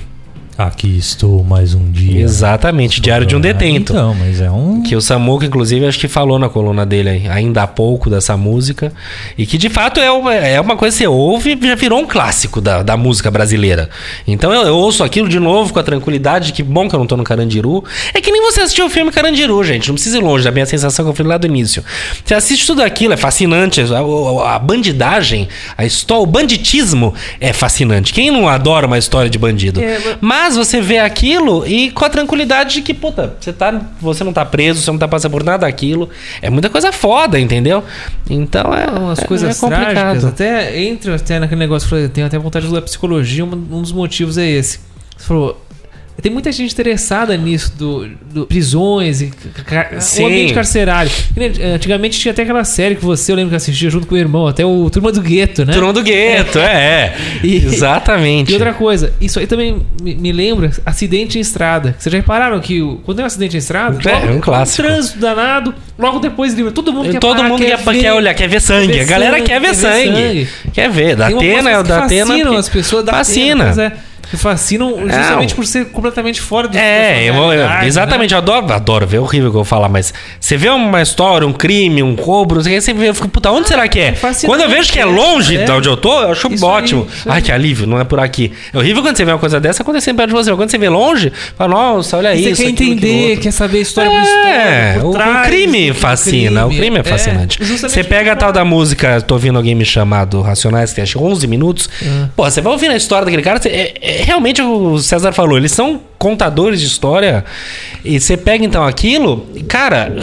Aqui estou mais um dia. Exatamente, Diário de um Detento. Então, mas é um. Que o Samuca, inclusive, acho que falou na coluna dele ainda há pouco dessa música. E que de fato é uma, é uma coisa que você ouve e já virou um clássico da, da música brasileira. Então eu, eu ouço aquilo de novo com a tranquilidade. Que bom que eu não tô no Carandiru. É que nem você assistiu o filme Carandiru, gente. Não precisa ir longe da minha sensação que eu fui lá do início. Você assiste tudo aquilo, é fascinante. A, a- a bandidagem, a história, o banditismo é fascinante. Quem não adora uma história de bandido? Mas você vê aquilo e com a tranquilidade de que, puta, você, tá, você não tá preso, você não tá passando por nada daquilo. É muita coisa foda, entendeu? Então é. umas é- coisas é complicado. trágicas. Até entra até naquele negócio, eu falei, tenho até vontade de estudar psicologia, um, um dos motivos é esse. Você falou. Tem muita gente interessada nisso, do, do prisões e ca- o ambiente carcerário. Eh, Antigamente tinha até aquela série que você, eu lembro que assistia junto com o irmão, até o Turma do Gueto, né? Turma do gueto, é. é. E- Exatamente. E outra coisa, isso aí também me, lembra acidente em estrada. Vocês já repararam que o- quando tem um acidente em estrada, É, é um clássico. trânsito danado, logo depois livra. Todo mundo quer Todo parar, mundo quer, ver. quer olhar, quer ver sangue. a galera sangue, quer ver quer ver sangue. sangue. Quer ver. Da Atena, da Atena. fascinam porque- as pessoas da Fascina. Atena, é. Que fascinam justamente por ser completamente fora do É, eu- eu- né? exatamente, eu adoro, adoro ver, é horrível o que eu vou falar, mas você vê uma história, um crime, um roubo, não sei o que, você vê, eu fico, puta, onde será que é? Quando eu vejo que é é, longe é. de onde eu tô, eu acho Isso ótimo. aí. Ai, que alívio, não é por aqui. É horrível quando você vê uma coisa dessa acontecendo perto de você, mas quando você vê longe, fala, nossa, olha E isso. você quer aquilo, aquilo entender, outro. quer saber a história por É, história, por o, o trás crime fascina, o crime é É, fascinante. justamente você pega a tal da música, tô ouvindo alguém me chamar do Racionais, que acho que 11 minutos. Ah. Pô, você vai ouvindo a história daquele cara, você- é- é- realmente o César falou, eles são contadores de história. E você pega então aquilo, cara,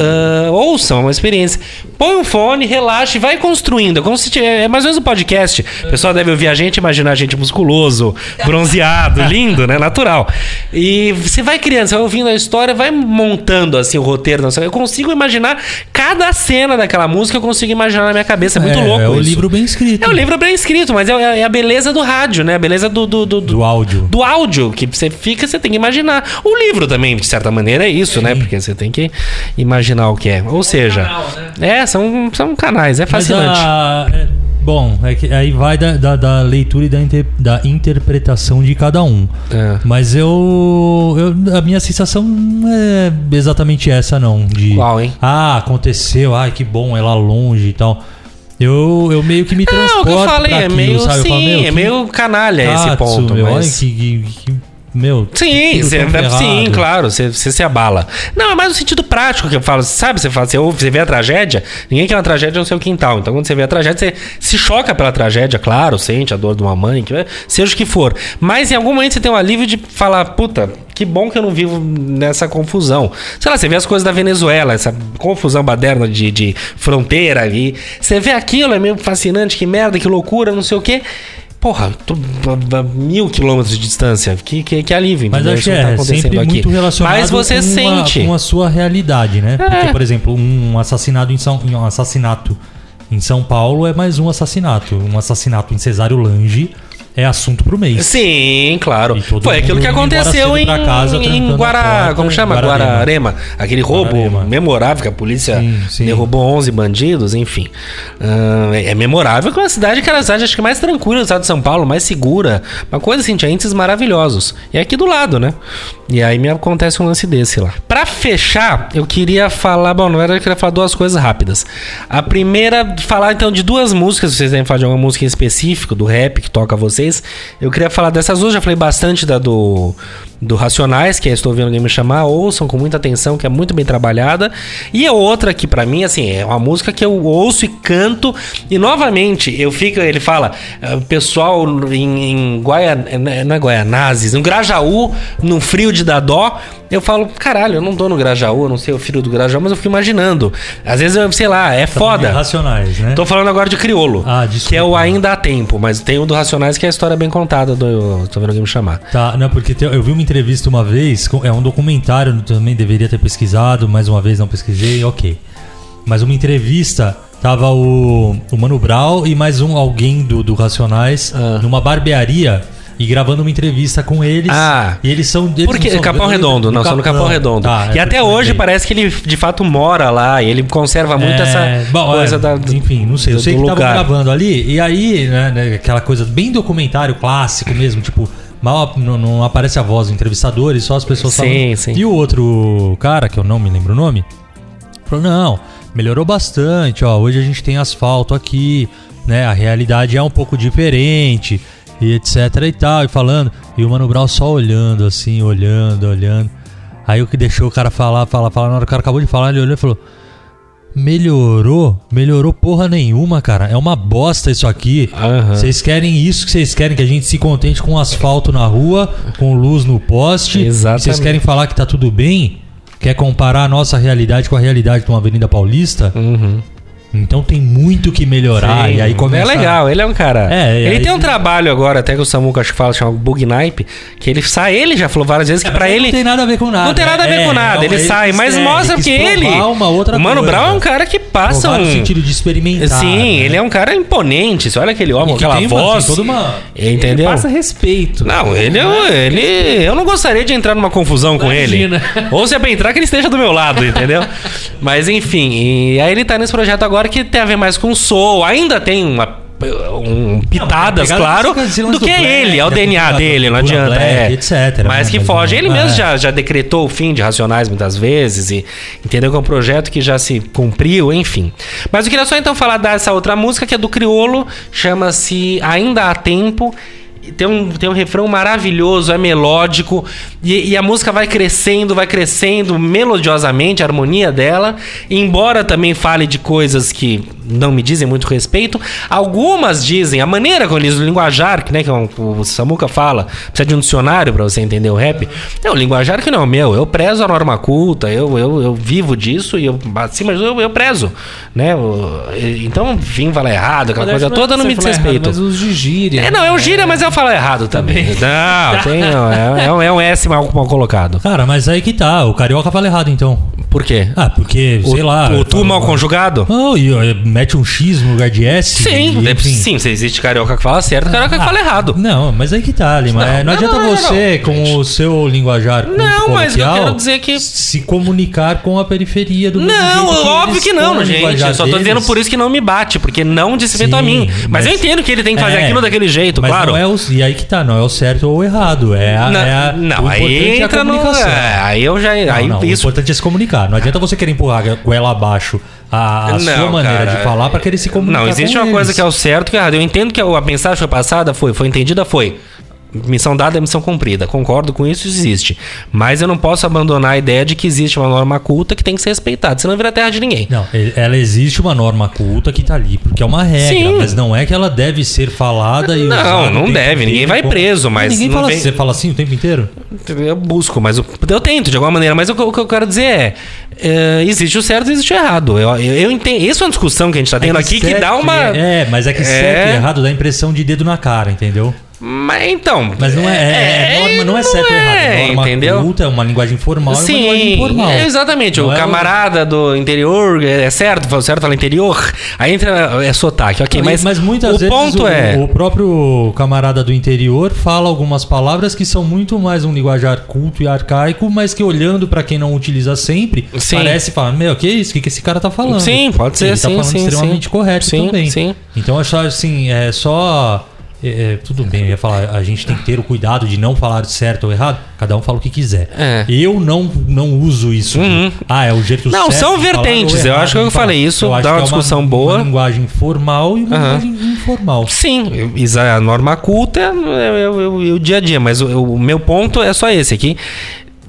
ah, ouçam, é uma experiência. Põe um fone, relaxa e vai construindo. É como se é mais ou menos um podcast. O pessoal deve ouvir a gente, imaginar a gente musculoso, bronzeado, lindo, né? Natural. E você vai criando, você vai ouvindo a história, vai montando assim o roteiro. Eu consigo imaginar cada cena daquela música, eu consigo imaginar na minha cabeça. É muito é, louco. É o isso. livro bem escrito. É o livro bem escrito, mas é, é a beleza do rádio, né? A beleza do, do, do, do- Do áudio. do áudio, que você fica, você tem que imaginar. O livro também, de certa maneira, é isso, né? Porque você tem que imaginar o que é. Ou seja, canal, né? é, são, são canais, é Mas fascinante. a- é, bom, é que aí vai da, da- da leitura e da, inter- da interpretação de cada um. É. Mas eu, eu- A minha sensação não é exatamente essa, não. De, Qual, hein? Ah, aconteceu, ai que bom, é lá longe e tal. Eu, eu meio que me Não, transporto o que eu falei, é aquilo, meio, sabe? Sim, falo, meu, é que meio canalha esse Katsu, ponto, meu, olha mas... que, que- que- meu, Sim, ferrado. sim, claro, você, você se abala. Não, é mais no sentido prático que eu falo, sabe? Você, fala, você, ouve, você vê a tragédia, ninguém quer uma tragédia no seu quintal. Então, quando você vê a tragédia, você se choca pela tragédia, claro, sente a dor de uma mãe, que, seja o que for. Mas em algum momento você tem um alívio de falar, puta, que bom que eu não vivo nessa confusão. Sei lá, você vê as coisas da Venezuela, essa confusão baderna de, de fronteira ali. Você vê aquilo, é meio fascinante, que merda, que loucura, não sei o quê. Porra, tô a- mil quilômetros de distância. Que, que, que alívio. Mas acho que tá é acontecendo sempre muito relacionado Mas você com, sente. A, com a sua realidade, né? É. Porque, por exemplo, um assassinato em São, um assassinato em São Paulo é mais um assassinato. Um assassinato em Cesário Lange é assunto pro mês. Sim, claro. Foi aquilo que aconteceu em, casa, em Guará. porta, como chama? Guararema. Guararema. Aquele roubo Guararema. memorável que a polícia Sim, sim. derrubou 11 bandidos, enfim. É é memorável que é uma cidade que era a cidade acho que mais tranquila do estado de São Paulo, mais segura. Uma coisa assim, tinha índices maravilhosos. E é aqui do lado, né? E aí me acontece um lance desse lá. Pra fechar, eu queria falar. Bom, na verdade, eu queria falar duas coisas rápidas. A primeira, falar então de duas músicas, se vocês devem falar de alguma música em específico, do rap que toca vocês. Eu queria falar dessas duas, já falei bastante da do, do Racionais, que é Estou Ouvindo Alguém Me Chamar, ouçam com muita atenção, que é muito bem trabalhada. E a outra que pra mim, assim, é uma música que eu ouço e canto. E novamente, eu fico, ele fala, o pessoal em, em Guaian, não é Guaianazes, no Grajaú, no frio de Dadó. Eu falo, caralho, eu não tô no Grajaú, eu não sei o frio do Grajaú, mas eu fico imaginando. Às vezes, eu, sei lá, é foda. Racionais, né? Tô falando agora de Criolo, Ah, desculpa. que é o Ainda Há Tempo, mas tem o do Racionais que é a história bem contada do. Tô vendo alguém me chamar. Tá, não, porque te- eu vi uma entrevista uma vez, é um documentário, também deveria ter pesquisado, mais uma vez não pesquisei, ok. mas uma entrevista. Tava o, o Mano Brown e mais um alguém do, do Racionais Ah. numa barbearia e gravando uma entrevista com eles. Ah. E eles são. Eles Porque são- Capão eu- Redondo, não, só no Capão. Redondo. Tá, e é até eu hoje parece que ele de fato mora lá e ele conserva muito É, essa bom, coisa é, da. Enfim, não sei. Eu do- sei do que tava lugar. gravando ali, e aí, né, né, aquela coisa bem documentário clássico mesmo, tipo, mal não, não aparece a voz do entrevistador e só as pessoas Sim, falando. sim. E o outro cara, que eu não me lembro o nome, falou: não, melhorou bastante, ó. Hoje a gente tem asfalto aqui, né? A realidade é um pouco diferente, e etc e tal, e falando. E o Mano Brown só olhando, assim, olhando, olhando. Aí o que deixou o cara falar, falar, falar, na hora que o cara acabou de falar, ele olhou e falou. Melhorou? Melhorou porra nenhuma, cara. É uma bosta isso aqui. Vocês querem isso que vocês querem, que a gente se contente com asfalto na rua, com luz no poste. Exatamente. Vocês querem falar que tá tudo bem? Quer comparar a nossa realidade com a realidade de uma Avenida Paulista? Uhum. Então tem muito que melhorar. Sim. E aí começa. É legal, ele é um cara. É, ele aí- tem um trabalho agora, até que o Samuca acho que fala, chama Bug Nipe, que ele sai, ele já falou várias vezes que pra Mas ele. Não tem nada a ver com nada. Não tem nada a ver É, com nada, não, ele sai, mas é, mostra que ele. Uma outra o Mano coisa. Brown é um cara que passa um. no sentido de experimentar. Sim, né? ele é um cara imponente. Você olha aquele homem, que aquela tem voz. toda uma- Entendeu? Passa respeito. Não, ele, é- ele. Eu não gostaria de entrar numa confusão com Imagina. ele. Ou se é pra entrar, que ele esteja do meu lado, entendeu? <laughs> Mas enfim, e aí ele tá nesse projeto agora que tem a ver mais com soul. Ainda tem uma. Um, pitadas, pegada claro, do do que é black, ele, é o da DNA dele, não adianta. black, é. etc, Mas né? que Mas foge. não- Ele mesmo é. já, já decretou o fim de Racionais muitas vezes e entendeu que é um projeto que já se cumpriu, enfim. Mas eu queria só então falar dessa outra música que é do Criolo, chama-se Ainda Há Tempo. Tem um, tem um refrão maravilhoso, é melódico, e, e a música vai crescendo, vai crescendo melodiosamente, a harmonia dela, embora também fale de coisas que não me dizem muito respeito, algumas dizem, a maneira como eles, o linguajar, que, né, que é o Samuca fala, precisa de um dicionário para você entender o rap, é o linguajar que não é o meu, eu prezo a norma culta, eu, eu, eu vivo disso e eu, acima disso, eu, eu prezo, né, o- então, enfim, falar errado, aquela Mas coisa acho toda, não me falar errado, respeito. Mas os de gíria. É, não, é um gíria, mas eu falo errado também. <laughs> Não, tem, não, é, é um, é um S mal, mal colocado. Cara, mas aí que tá. O carioca fala errado então. Por quê? Ah, porque, sei o, lá. O tu fala- mal conjugado? Oh, e eh, mete um X no lugar de S. Sim, e, é- enfim. sim, se existe carioca que fala certo, carioca que Ah, fala errado. Não, mas aí que tá, Lima. Não, É, Não, não, adianta não, você, não. com o seu linguajar Não, mas eu quero dizer que- se comunicar com a periferia do Não, jeito óbvio que não, gente. Eu só tô deles. dizendo por isso que não me bate, porque não diz respeito a mim. Mas, mas- eu entendo que ele tem que fazer É, aquilo daquele jeito, mas claro. Não é o, e aí que tá, não é o certo ou o errado. É a, não, é a- não, o aí é a entra no. comunicação. é, aí eu já. Não, aí não, O isso. importante é se comunicar. Não adianta você querer empurrar a goela abaixo a, a Não, sua maneira cara, de falar pra querer se comunicar. Não, existe uma coisa eles. que é o certo e o errado. Eu entendo que a mensagem foi passada, foi, foi entendida, foi. Missão dada é missão cumprida. Concordo com isso, existe. Mas eu não posso abandonar a ideia de que existe uma norma culta que tem que ser respeitada, senão vira terra de ninguém. Não, ela existe uma norma culta que tá ali, porque é uma regra, Sim. mas não é que ela deve ser falada e Não, não deve, ninguém vai como- preso, mas ninguém fala vem- assim, você fala assim o tempo inteiro? Eu busco, mas eu, eu tento de alguma maneira. Mas o, que- o que eu quero dizer é: é, existe o certo e existe o errado. Eu, eu, eu entendo. Isso é uma discussão que a gente tá tendo É aqui que dá uma. e- É, mas é que É. certo e errado dá impressão de dedo na cara, entendeu? Mas então. Mas não é, é- é norma, não é certo ou errado. É norma entendeu? culta, é uma linguagem formal, é uma linguagem Sim, informal. é exatamente. Não o é camarada do interior é certo, certo fala interior. Aí entra é sotaque, ok. Mas, Mas, muitas o vezes ponto o, é. o próprio camarada do interior fala algumas palavras que são muito mais um linguajar culto e arcaico, mas que olhando pra quem não utiliza sempre, Sim. parece falar, meu, que isso? O que, que esse cara tá falando? Sim, pode ser, Ele sim, tá falando sim, extremamente sim. correto Sim, também. sim. Então eu acho assim, é só... é, é, tudo bem, eu ia falar, a gente tem que ter o cuidado de não falar certo ou errado, cada um fala o que quiser. É. Eu não, não uso isso. Uhum. Ah, é o jeito Não, certo são falar ou vertentes, eu acho que eu falei isso, Eu acho dá uma é discussão boa. Uma linguagem formal e uma Aham. linguagem informal. Sim, é a norma culta é, é- o- é o dia a dia, mas o, o meu ponto é só esse aqui.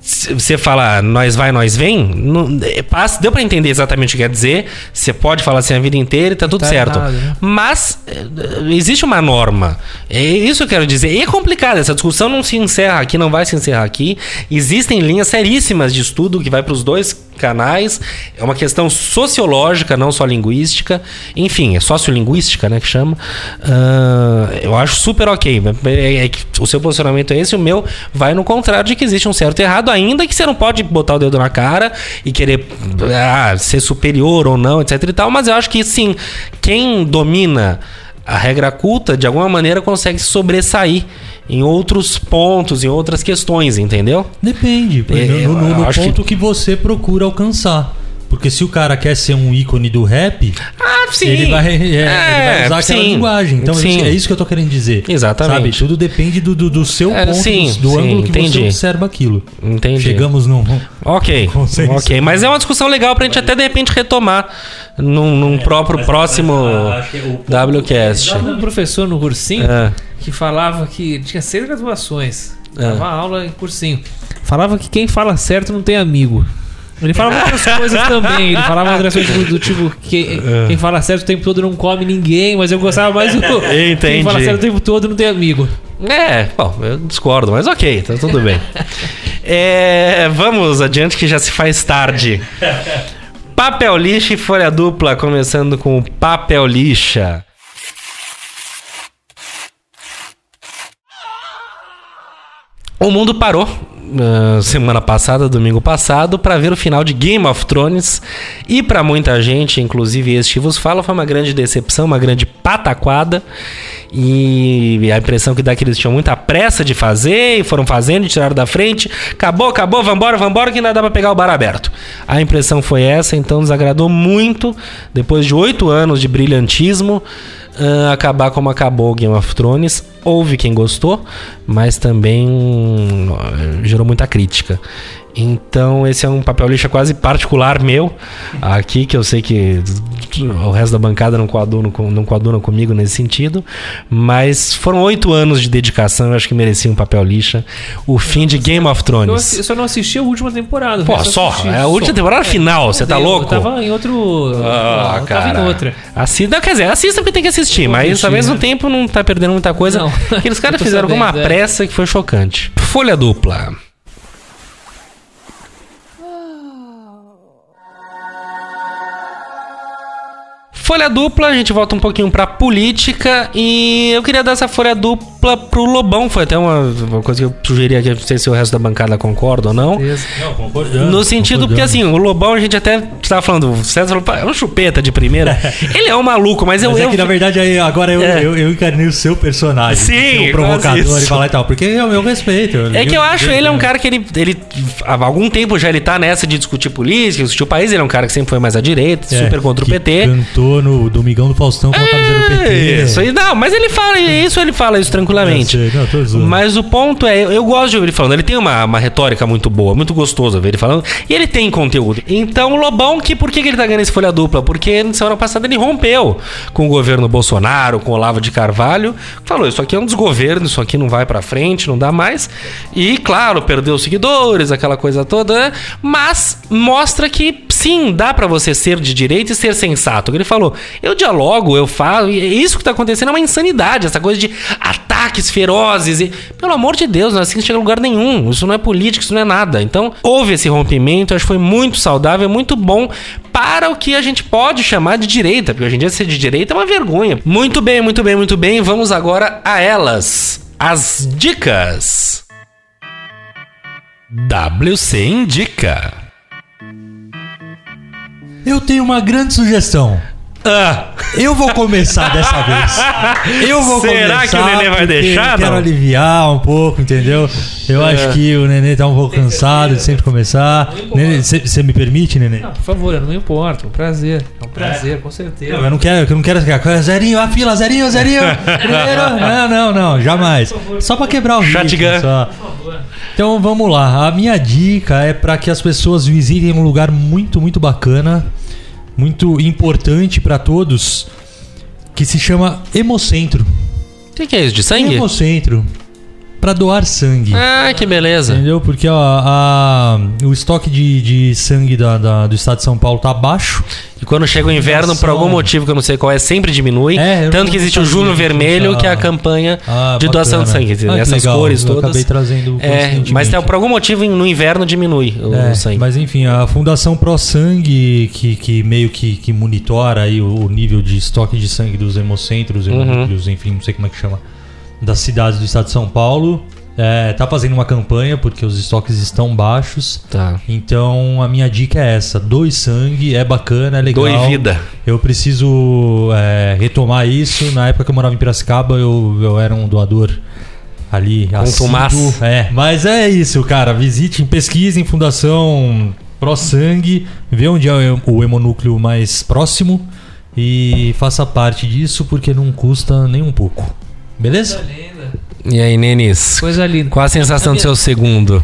Você fala nós vai, nós vem, não- é, passa- deu pra entender exatamente o que quer dizer. Você pode falar assim a vida inteira e tá tudo Tá certo. errado, né? Mas é, existe uma norma. É isso que eu quero dizer. E é complicado, essa discussão não se encerra aqui, não vai se encerrar aqui. Existem linhas seríssimas de estudo que vai pros dois canais. É uma questão sociológica, não só linguística. Enfim, é sociolinguística, né, que chama. Ah, eu acho super ok. É, é o seu posicionamento é esse, o meu vai no contrário de que existe um certo errado, ainda que você não pode botar o dedo na cara e querer ah, ser superior ou não, etc e tal. Mas eu acho que, sim, quem domina a regra culta, de alguma maneira, consegue se sobressair em outros pontos, em outras questões, entendeu? Depende. É, no no- no ponto que... você procura alcançar. Porque se o cara quer ser um ícone do rap, Ah, sim. ele, vai, <laughs> é, ele É, vai usar aquela sim. linguagem. Então Sim. é isso que eu tô querendo dizer. Exatamente. Sabe? Tudo depende do, do, do seu É, ponto, sim, do, ângulo que entendi. você observa aquilo. Entendi. Chegamos num. Ok, <laughs> Consenso. ok. Mas é uma discussão legal pra gente até de repente retomar num, num próprio próximo WCast. Tava um professor no cursinho É. que falava que tinha seis graduações. É. Dava aula em cursinho. Falava que quem fala certo não tem amigo. Ele falava outras coisas também. Ele falava <laughs> outras coisas do, do tipo que É. quem fala certo o tempo todo não come ninguém, mas eu gostava mais do <laughs> Entendi. quem fala certo o tempo todo não tem amigo. É, bom, eu discordo, mas ok, tá tudo bem. É, vamos adiante que já se faz tarde. Papel lixa e folha dupla, começando com papel lixa. O mundo parou semana passada, domingo passado, para ver o final de Game of Thrones. E para muita gente, inclusive este vos fala, foi uma grande decepção, uma grande pataquada. E a impressão que dá é que eles tinham muita pressa de fazer e foram fazendo e tiraram da frente. Acabou, acabou, vambora, vambora, que ainda dá pra pegar o bar aberto. A impressão foi essa, então desagradou muito. Depois de oito anos de brilhantismo, ah, acabar como acabou Game of Thrones. Houve quem gostou, mas também ah, gerou muita crítica. Então, esse é um papel lixa quase particular meu aqui, que eu sei que o resto da bancada não coaduna, não coaduna comigo nesse sentido. Mas foram oito anos de dedicação, eu acho que merecia um papel lixa. O fim de Game of Eu, Thrones. eu só não assisti a última temporada. Pô, eu só, assisti é a última só. temporada final, você tá Eu louco? tava em outro. Ah, eu cara. tava em outra. Assista, quer dizer, assista porque tem que assistir, mas ao mesmo né? tempo não tá perdendo muita coisa. Não. Aqueles caras fizeram com uma é. pressa que foi chocante. Folha dupla. Folha dupla, a gente volta um pouquinho pra política e eu queria dar essa folha dupla pro Lobão. Foi até uma, uma coisa que eu sugeri aqui, não sei se o resto da bancada concorda ou não. Não, concordando. No sentido, porque assim, o Lobão a gente até estava falando, o César falou, "Pá, é um chupeta de primeira. <laughs> Ele é um maluco, mas eu. Mas é eu que na verdade aí, agora eu, É. eu, eu encarnei o seu personagem. Sim, que é o provocador e falar e tal. Porque eu, eu respeito. É que eu acho ele é um cara que ele, ele. Há algum tempo já ele tá nessa de discutir política, discutir o país. Ele é um cara que sempre foi mais à direita, É, super contra o que PT. Cantou no Domingão do Faustão com a camisa do PT. É, Isso aí, não, mas ele fala isso, ele fala isso tranquilamente. Sei, não, zoando. Mas o ponto é, eu, eu gosto de ouvir ele falando. Ele tem uma, uma retórica muito boa, muito gostoso ouvir ele falando. E ele tem conteúdo. Então, o Lobão, que, por que, que ele tá ganhando esse folha dupla? Porque na semana passada ele rompeu com o governo Bolsonaro, com o Olavo de Carvalho. Falou: Isso aqui é um desgoverno, isso aqui não vai pra frente, não dá mais. E, claro, perdeu os seguidores, aquela coisa toda. né? Mas mostra que sim, dá pra você ser de direita e ser sensato. Ele falou: Eu dialogo, eu falo. E isso que tá acontecendo é uma insanidade, essa coisa de ataques ferozes. E, pelo amor de Deus, não é assim que chega a lugar nenhum. Isso não é política, isso não é nada. Então, houve esse rompimento, acho que foi muito saudável, muito bom para o que a gente pode chamar de direita, porque hoje em dia ser de direita é uma vergonha. Muito bem, muito bem, muito bem. Vamos agora a elas. As dicas. WC Indica. Eu tenho uma grande sugestão. Ah, Eu vou começar dessa <laughs> vez. Eu vou Será começar. que o Nenê vai deixar, Eu quero não? aliviar um pouco, entendeu? Eu É. acho que o Nenê tá um pouco cansado de sempre começar. Você me permite, Nenê? Não, por favor, eu não me importo. É um prazer. É um prazer, com certeza. Não, eu não quero, eu não quero ficar. Zerinho, a fila, zerinho, zerinho. <laughs> Primeiro. Não, não, não, jamais. Só pra quebrar o ritmo. Só. Então vamos lá. A minha dica é pra que as pessoas visitem um lugar muito, muito bacana, muito importante pra todos, que se chama Hemocentro. o que, que é isso? De sangue? Hemocentro. Pra doar sangue. Ah, que beleza. Entendeu? Porque ó, a- o estoque de, de sangue da- da- do estado de São Paulo tá baixo. E quando chega o inverno, por algum motivo que eu não sei qual é, sempre diminui. É, Tanto que existe o que Vermelho, que é a campanha Ah, de doação de bacana. sangue. Ah, Essas legal. cores Eu todas. acabei trazendo É, mas por algum motivo no inverno diminui o É, sangue. mas enfim, a Fundação Pro Sangue, que, que meio que, que monitora aí o, o nível de estoque de sangue dos hemocentros, Uhum. hemocentros, enfim, não sei como é que chama, das cidades do estado de São Paulo, é, tá fazendo uma campanha porque os estoques estão baixos. Tá. Então a minha dica é essa: doe sangue, é bacana, é legal. Doe vida. Eu preciso é, retomar isso. Na época que eu morava em Piracicaba, eu, eu era um doador ali. Contumaz. É, mas é isso, cara. Visitem, pesquisem Fundação Pro Sangue, vê onde é o hemonúcleo mais próximo e faça parte disso porque não custa nem um pouco. Beleza? Coisa linda. E aí, Nenis? Coisa linda. Qual a sensação do seu segundo?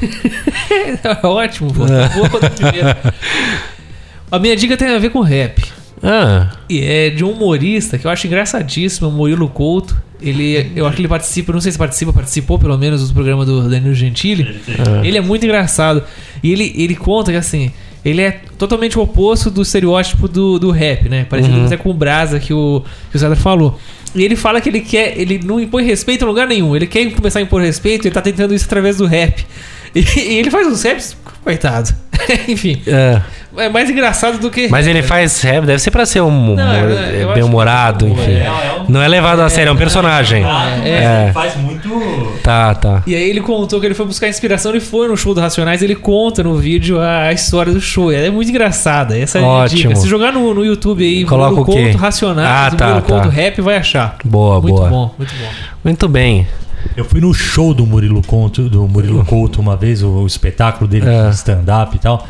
<laughs> Ótimo, pô. Primeiro. <laughs> A minha dica tem a ver com rap. Ah, E é de um humorista que eu acho engraçadíssimo, o Murilo Couto. Ele, eu acho que ele participa, não sei se participa, participou pelo menos do programa do Danilo Gentili. Ele é muito engraçado. E ele, ele conta que assim, ele é totalmente o oposto do estereótipo do, do rap, né? Parecido até com o Brasa que o, que o César falou. E ele fala que ele quer, ele não impõe respeito em lugar nenhum. Ele quer começar a impor respeito, ele tá tentando isso através do rap. E, e ele faz uns raps, coitado. <laughs> Enfim, é. é mais engraçado do que. Mas ele faz rap, deve ser pra ser um Não, eu- eu acho bem humorado, que- enfim. É, Não é levado a sério, é um personagem. É. Faz muito. Tá, tá. E aí ele contou que ele foi buscar inspiração, ele foi no show do Racionais, ele conta no vídeo a, a história do show. Ela é muito engraçada. Essa é Ótimo. dica. Se jogar no, no YouTube aí, Coloca o quê? Racionais, Ah, tá, Murilo Couto tá. Rap, vai achar. Boa, muito boa. bom, muito bom. Muito bem. Eu fui no show do Murilo Couto, do Murilo Couto uma vez, o, o espetáculo dele É. de stand-up e tal.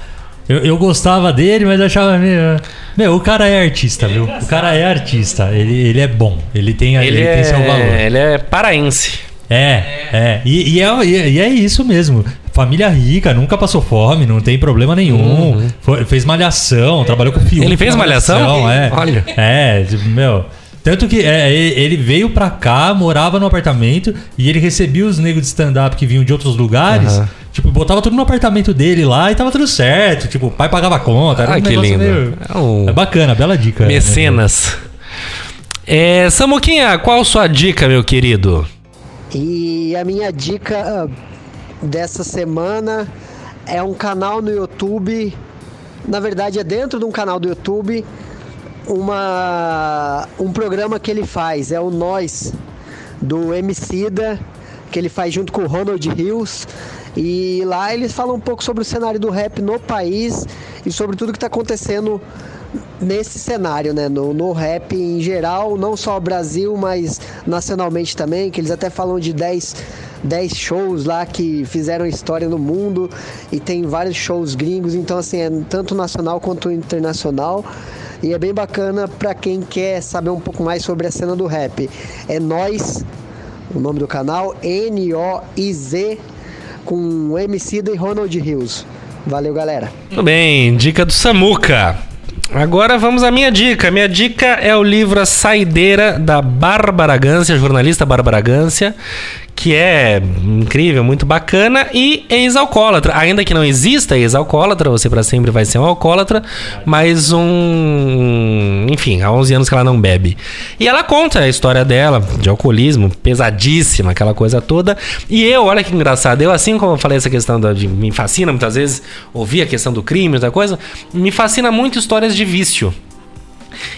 Eu, eu gostava dele, mas achava meio. Meu, o cara é artista, viu? O cara é artista. Ele, ele é bom. Ele tem, ele Ele, tem seu valor. é, ele é paraense. É, é. E, e é, e é- e é isso mesmo. Família rica, nunca passou fome, não tem problema nenhum. Foi- fez malhação, trabalhou com. Uhum. Ele fez na Malhação? É. Olha. É, tipo, meu. Tanto que é, e- ele veio pra cá, morava no apartamento e ele recebia os negros de stand-up que vinham de outros lugares. Aham. Tipo, botava tudo no apartamento dele lá e tava tudo certo. Tipo, o pai pagava a conta. Era Ah, um que lindo. meio- É um É bacana, bela dica. mecenas. É, Samuquinha, qual sua dica, meu querido? E a minha dica ah, dessa semana é um canal no YouTube. Na verdade, é dentro de um canal do YouTube uma um programa que ele faz, é o Nós do Emicida, que ele faz junto com o Ronald Hills. E lá eles falam um pouco sobre o cenário do rap no país e sobre tudo que está acontecendo nesse cenário, né? No, no rap em geral, não só o Brasil, mas nacionalmente também, que eles até falam de 10, 10 shows lá que fizeram história no mundo e tem vários shows gringos, então assim, é tanto nacional quanto internacional. E é bem bacana para quem quer saber um pouco mais sobre a cena do rap. É Nós, o nome do canal, N-O-I-Z, com MC e Ronald Hills. Valeu, galera. Tudo bem, dica do Samuca. Agora vamos à minha dica. Minha dica é o livro A Saideira da Bárbara Gância, jornalista Bárbara Gância, que é incrível, muito bacana e ex-alcoólatra. Ainda que não exista ex-alcoólatra, você para sempre vai ser um alcoólatra, mas um. Enfim, há 11 anos que ela não bebe. E ela conta a história dela, de alcoolismo, pesadíssima, aquela coisa toda. E eu, olha que engraçado, eu, assim como eu falei essa questão da, de. Me fascina muitas vezes ouvir a questão do crime, outra coisa, me fascina muito histórias de vício.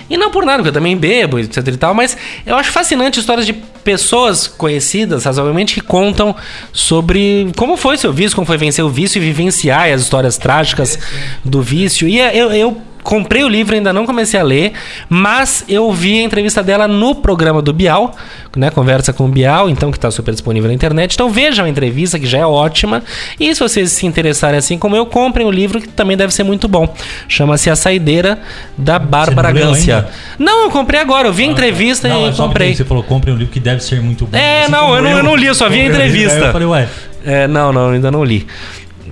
E não por nada, porque eu também bebo, etc e tal, mas eu acho fascinante histórias de pessoas conhecidas, razoavelmente, que contam sobre como foi seu vício, como foi vencer o vício e vivenciar as histórias trágicas do vício. E é, eu, eu comprei o livro, ainda não comecei a ler, mas eu vi a entrevista dela no programa do Bial, né? Conversa com o Bial, então que está super disponível na internet. Então vejam a entrevista, que já é ótima. E se vocês se interessarem assim como eu, comprem o livro, que também deve ser muito bom. Chama-se A Saideira da Bárbara Gância. Não, eu comprei agora, eu vi a entrevista Não, e é comprei. Você falou, compre um livro que deve ser muito bom. É, Assim não, eu não- eu não li, eu só vi a entrevista. Eu falei, ué, É, não, não, ainda não li.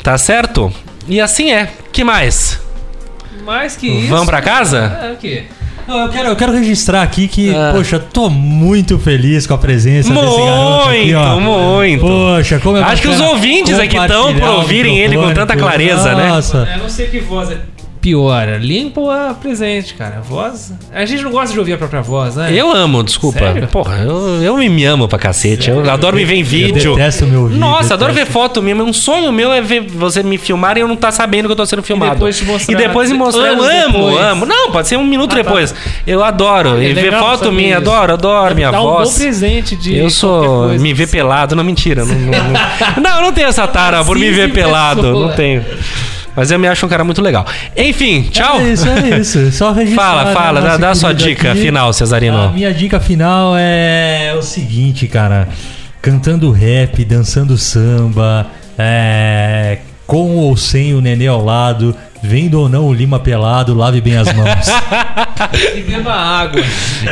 Tá certo? E assim é. Que mais? Mais que isso. Vamos pra casa? É o quê? Não, eu, quero, eu quero registrar aqui que, Ah. poxa, tô muito feliz com a presença desse garoto aqui, ó. Muito, muito. Poxa, como é Acho que os ouvintes aqui estão por ouvirem ele com tanta clareza, né? Nossa. Eu não sei que voz é pior, limpa ou a presente, cara. A voz. A gente não gosta de ouvir a própria voz, né? Eu amo, desculpa. Sério? Porra, eu, eu me amo pra cacete. Eu adoro me ver em vídeo. Eu detesto meu ouvido. Nossa, adoro ver foto mesmo. Um sonho meu é ver você me filmar e eu não tá sabendo que eu tô sendo filmado. depois te mostrar E depois me mostrar. Eu amo, depois. amo. Não, pode ser um minuto Ah, tá. depois. Eu adoro. É e ver foto minha, isso. adoro, adoro minha Dá um bom voz. presente de. Eu sou. coisa. Me ver pelado, não mentira. Não, não, não. <laughs> não, eu não tenho essa tara por me ver pelado. pessoa. Não tenho. Mas eu me acho um cara muito legal. Enfim, tchau. É isso, é isso. <laughs> Só registrar. Fala, né, fala, dá, dá a sua dica aqui. final, Cesarino. A minha dica final é o seguinte, cara. Cantando rap, dançando samba, é, com ou sem o nenê ao lado, vendo ou não o Lima pelado, lave bem as mãos. <laughs> E beba água.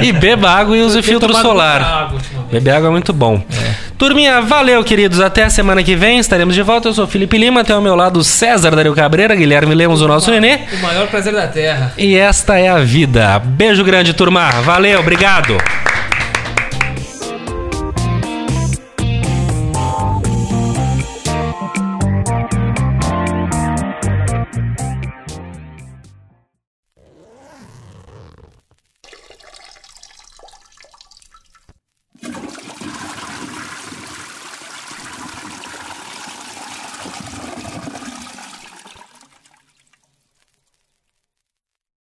E beba água e use filtro solar. água. Beber água é muito bom. Turminha, valeu, queridos. Até a semana que vem. Estaremos de volta. Eu sou o Felipe Lima. Tem ao meu lado o César Dario Cabreira, Guilherme Lemos, o nosso nenê. O maior prazer da Terra. E esta é a vida. Beijo grande, turma. Valeu, obrigado.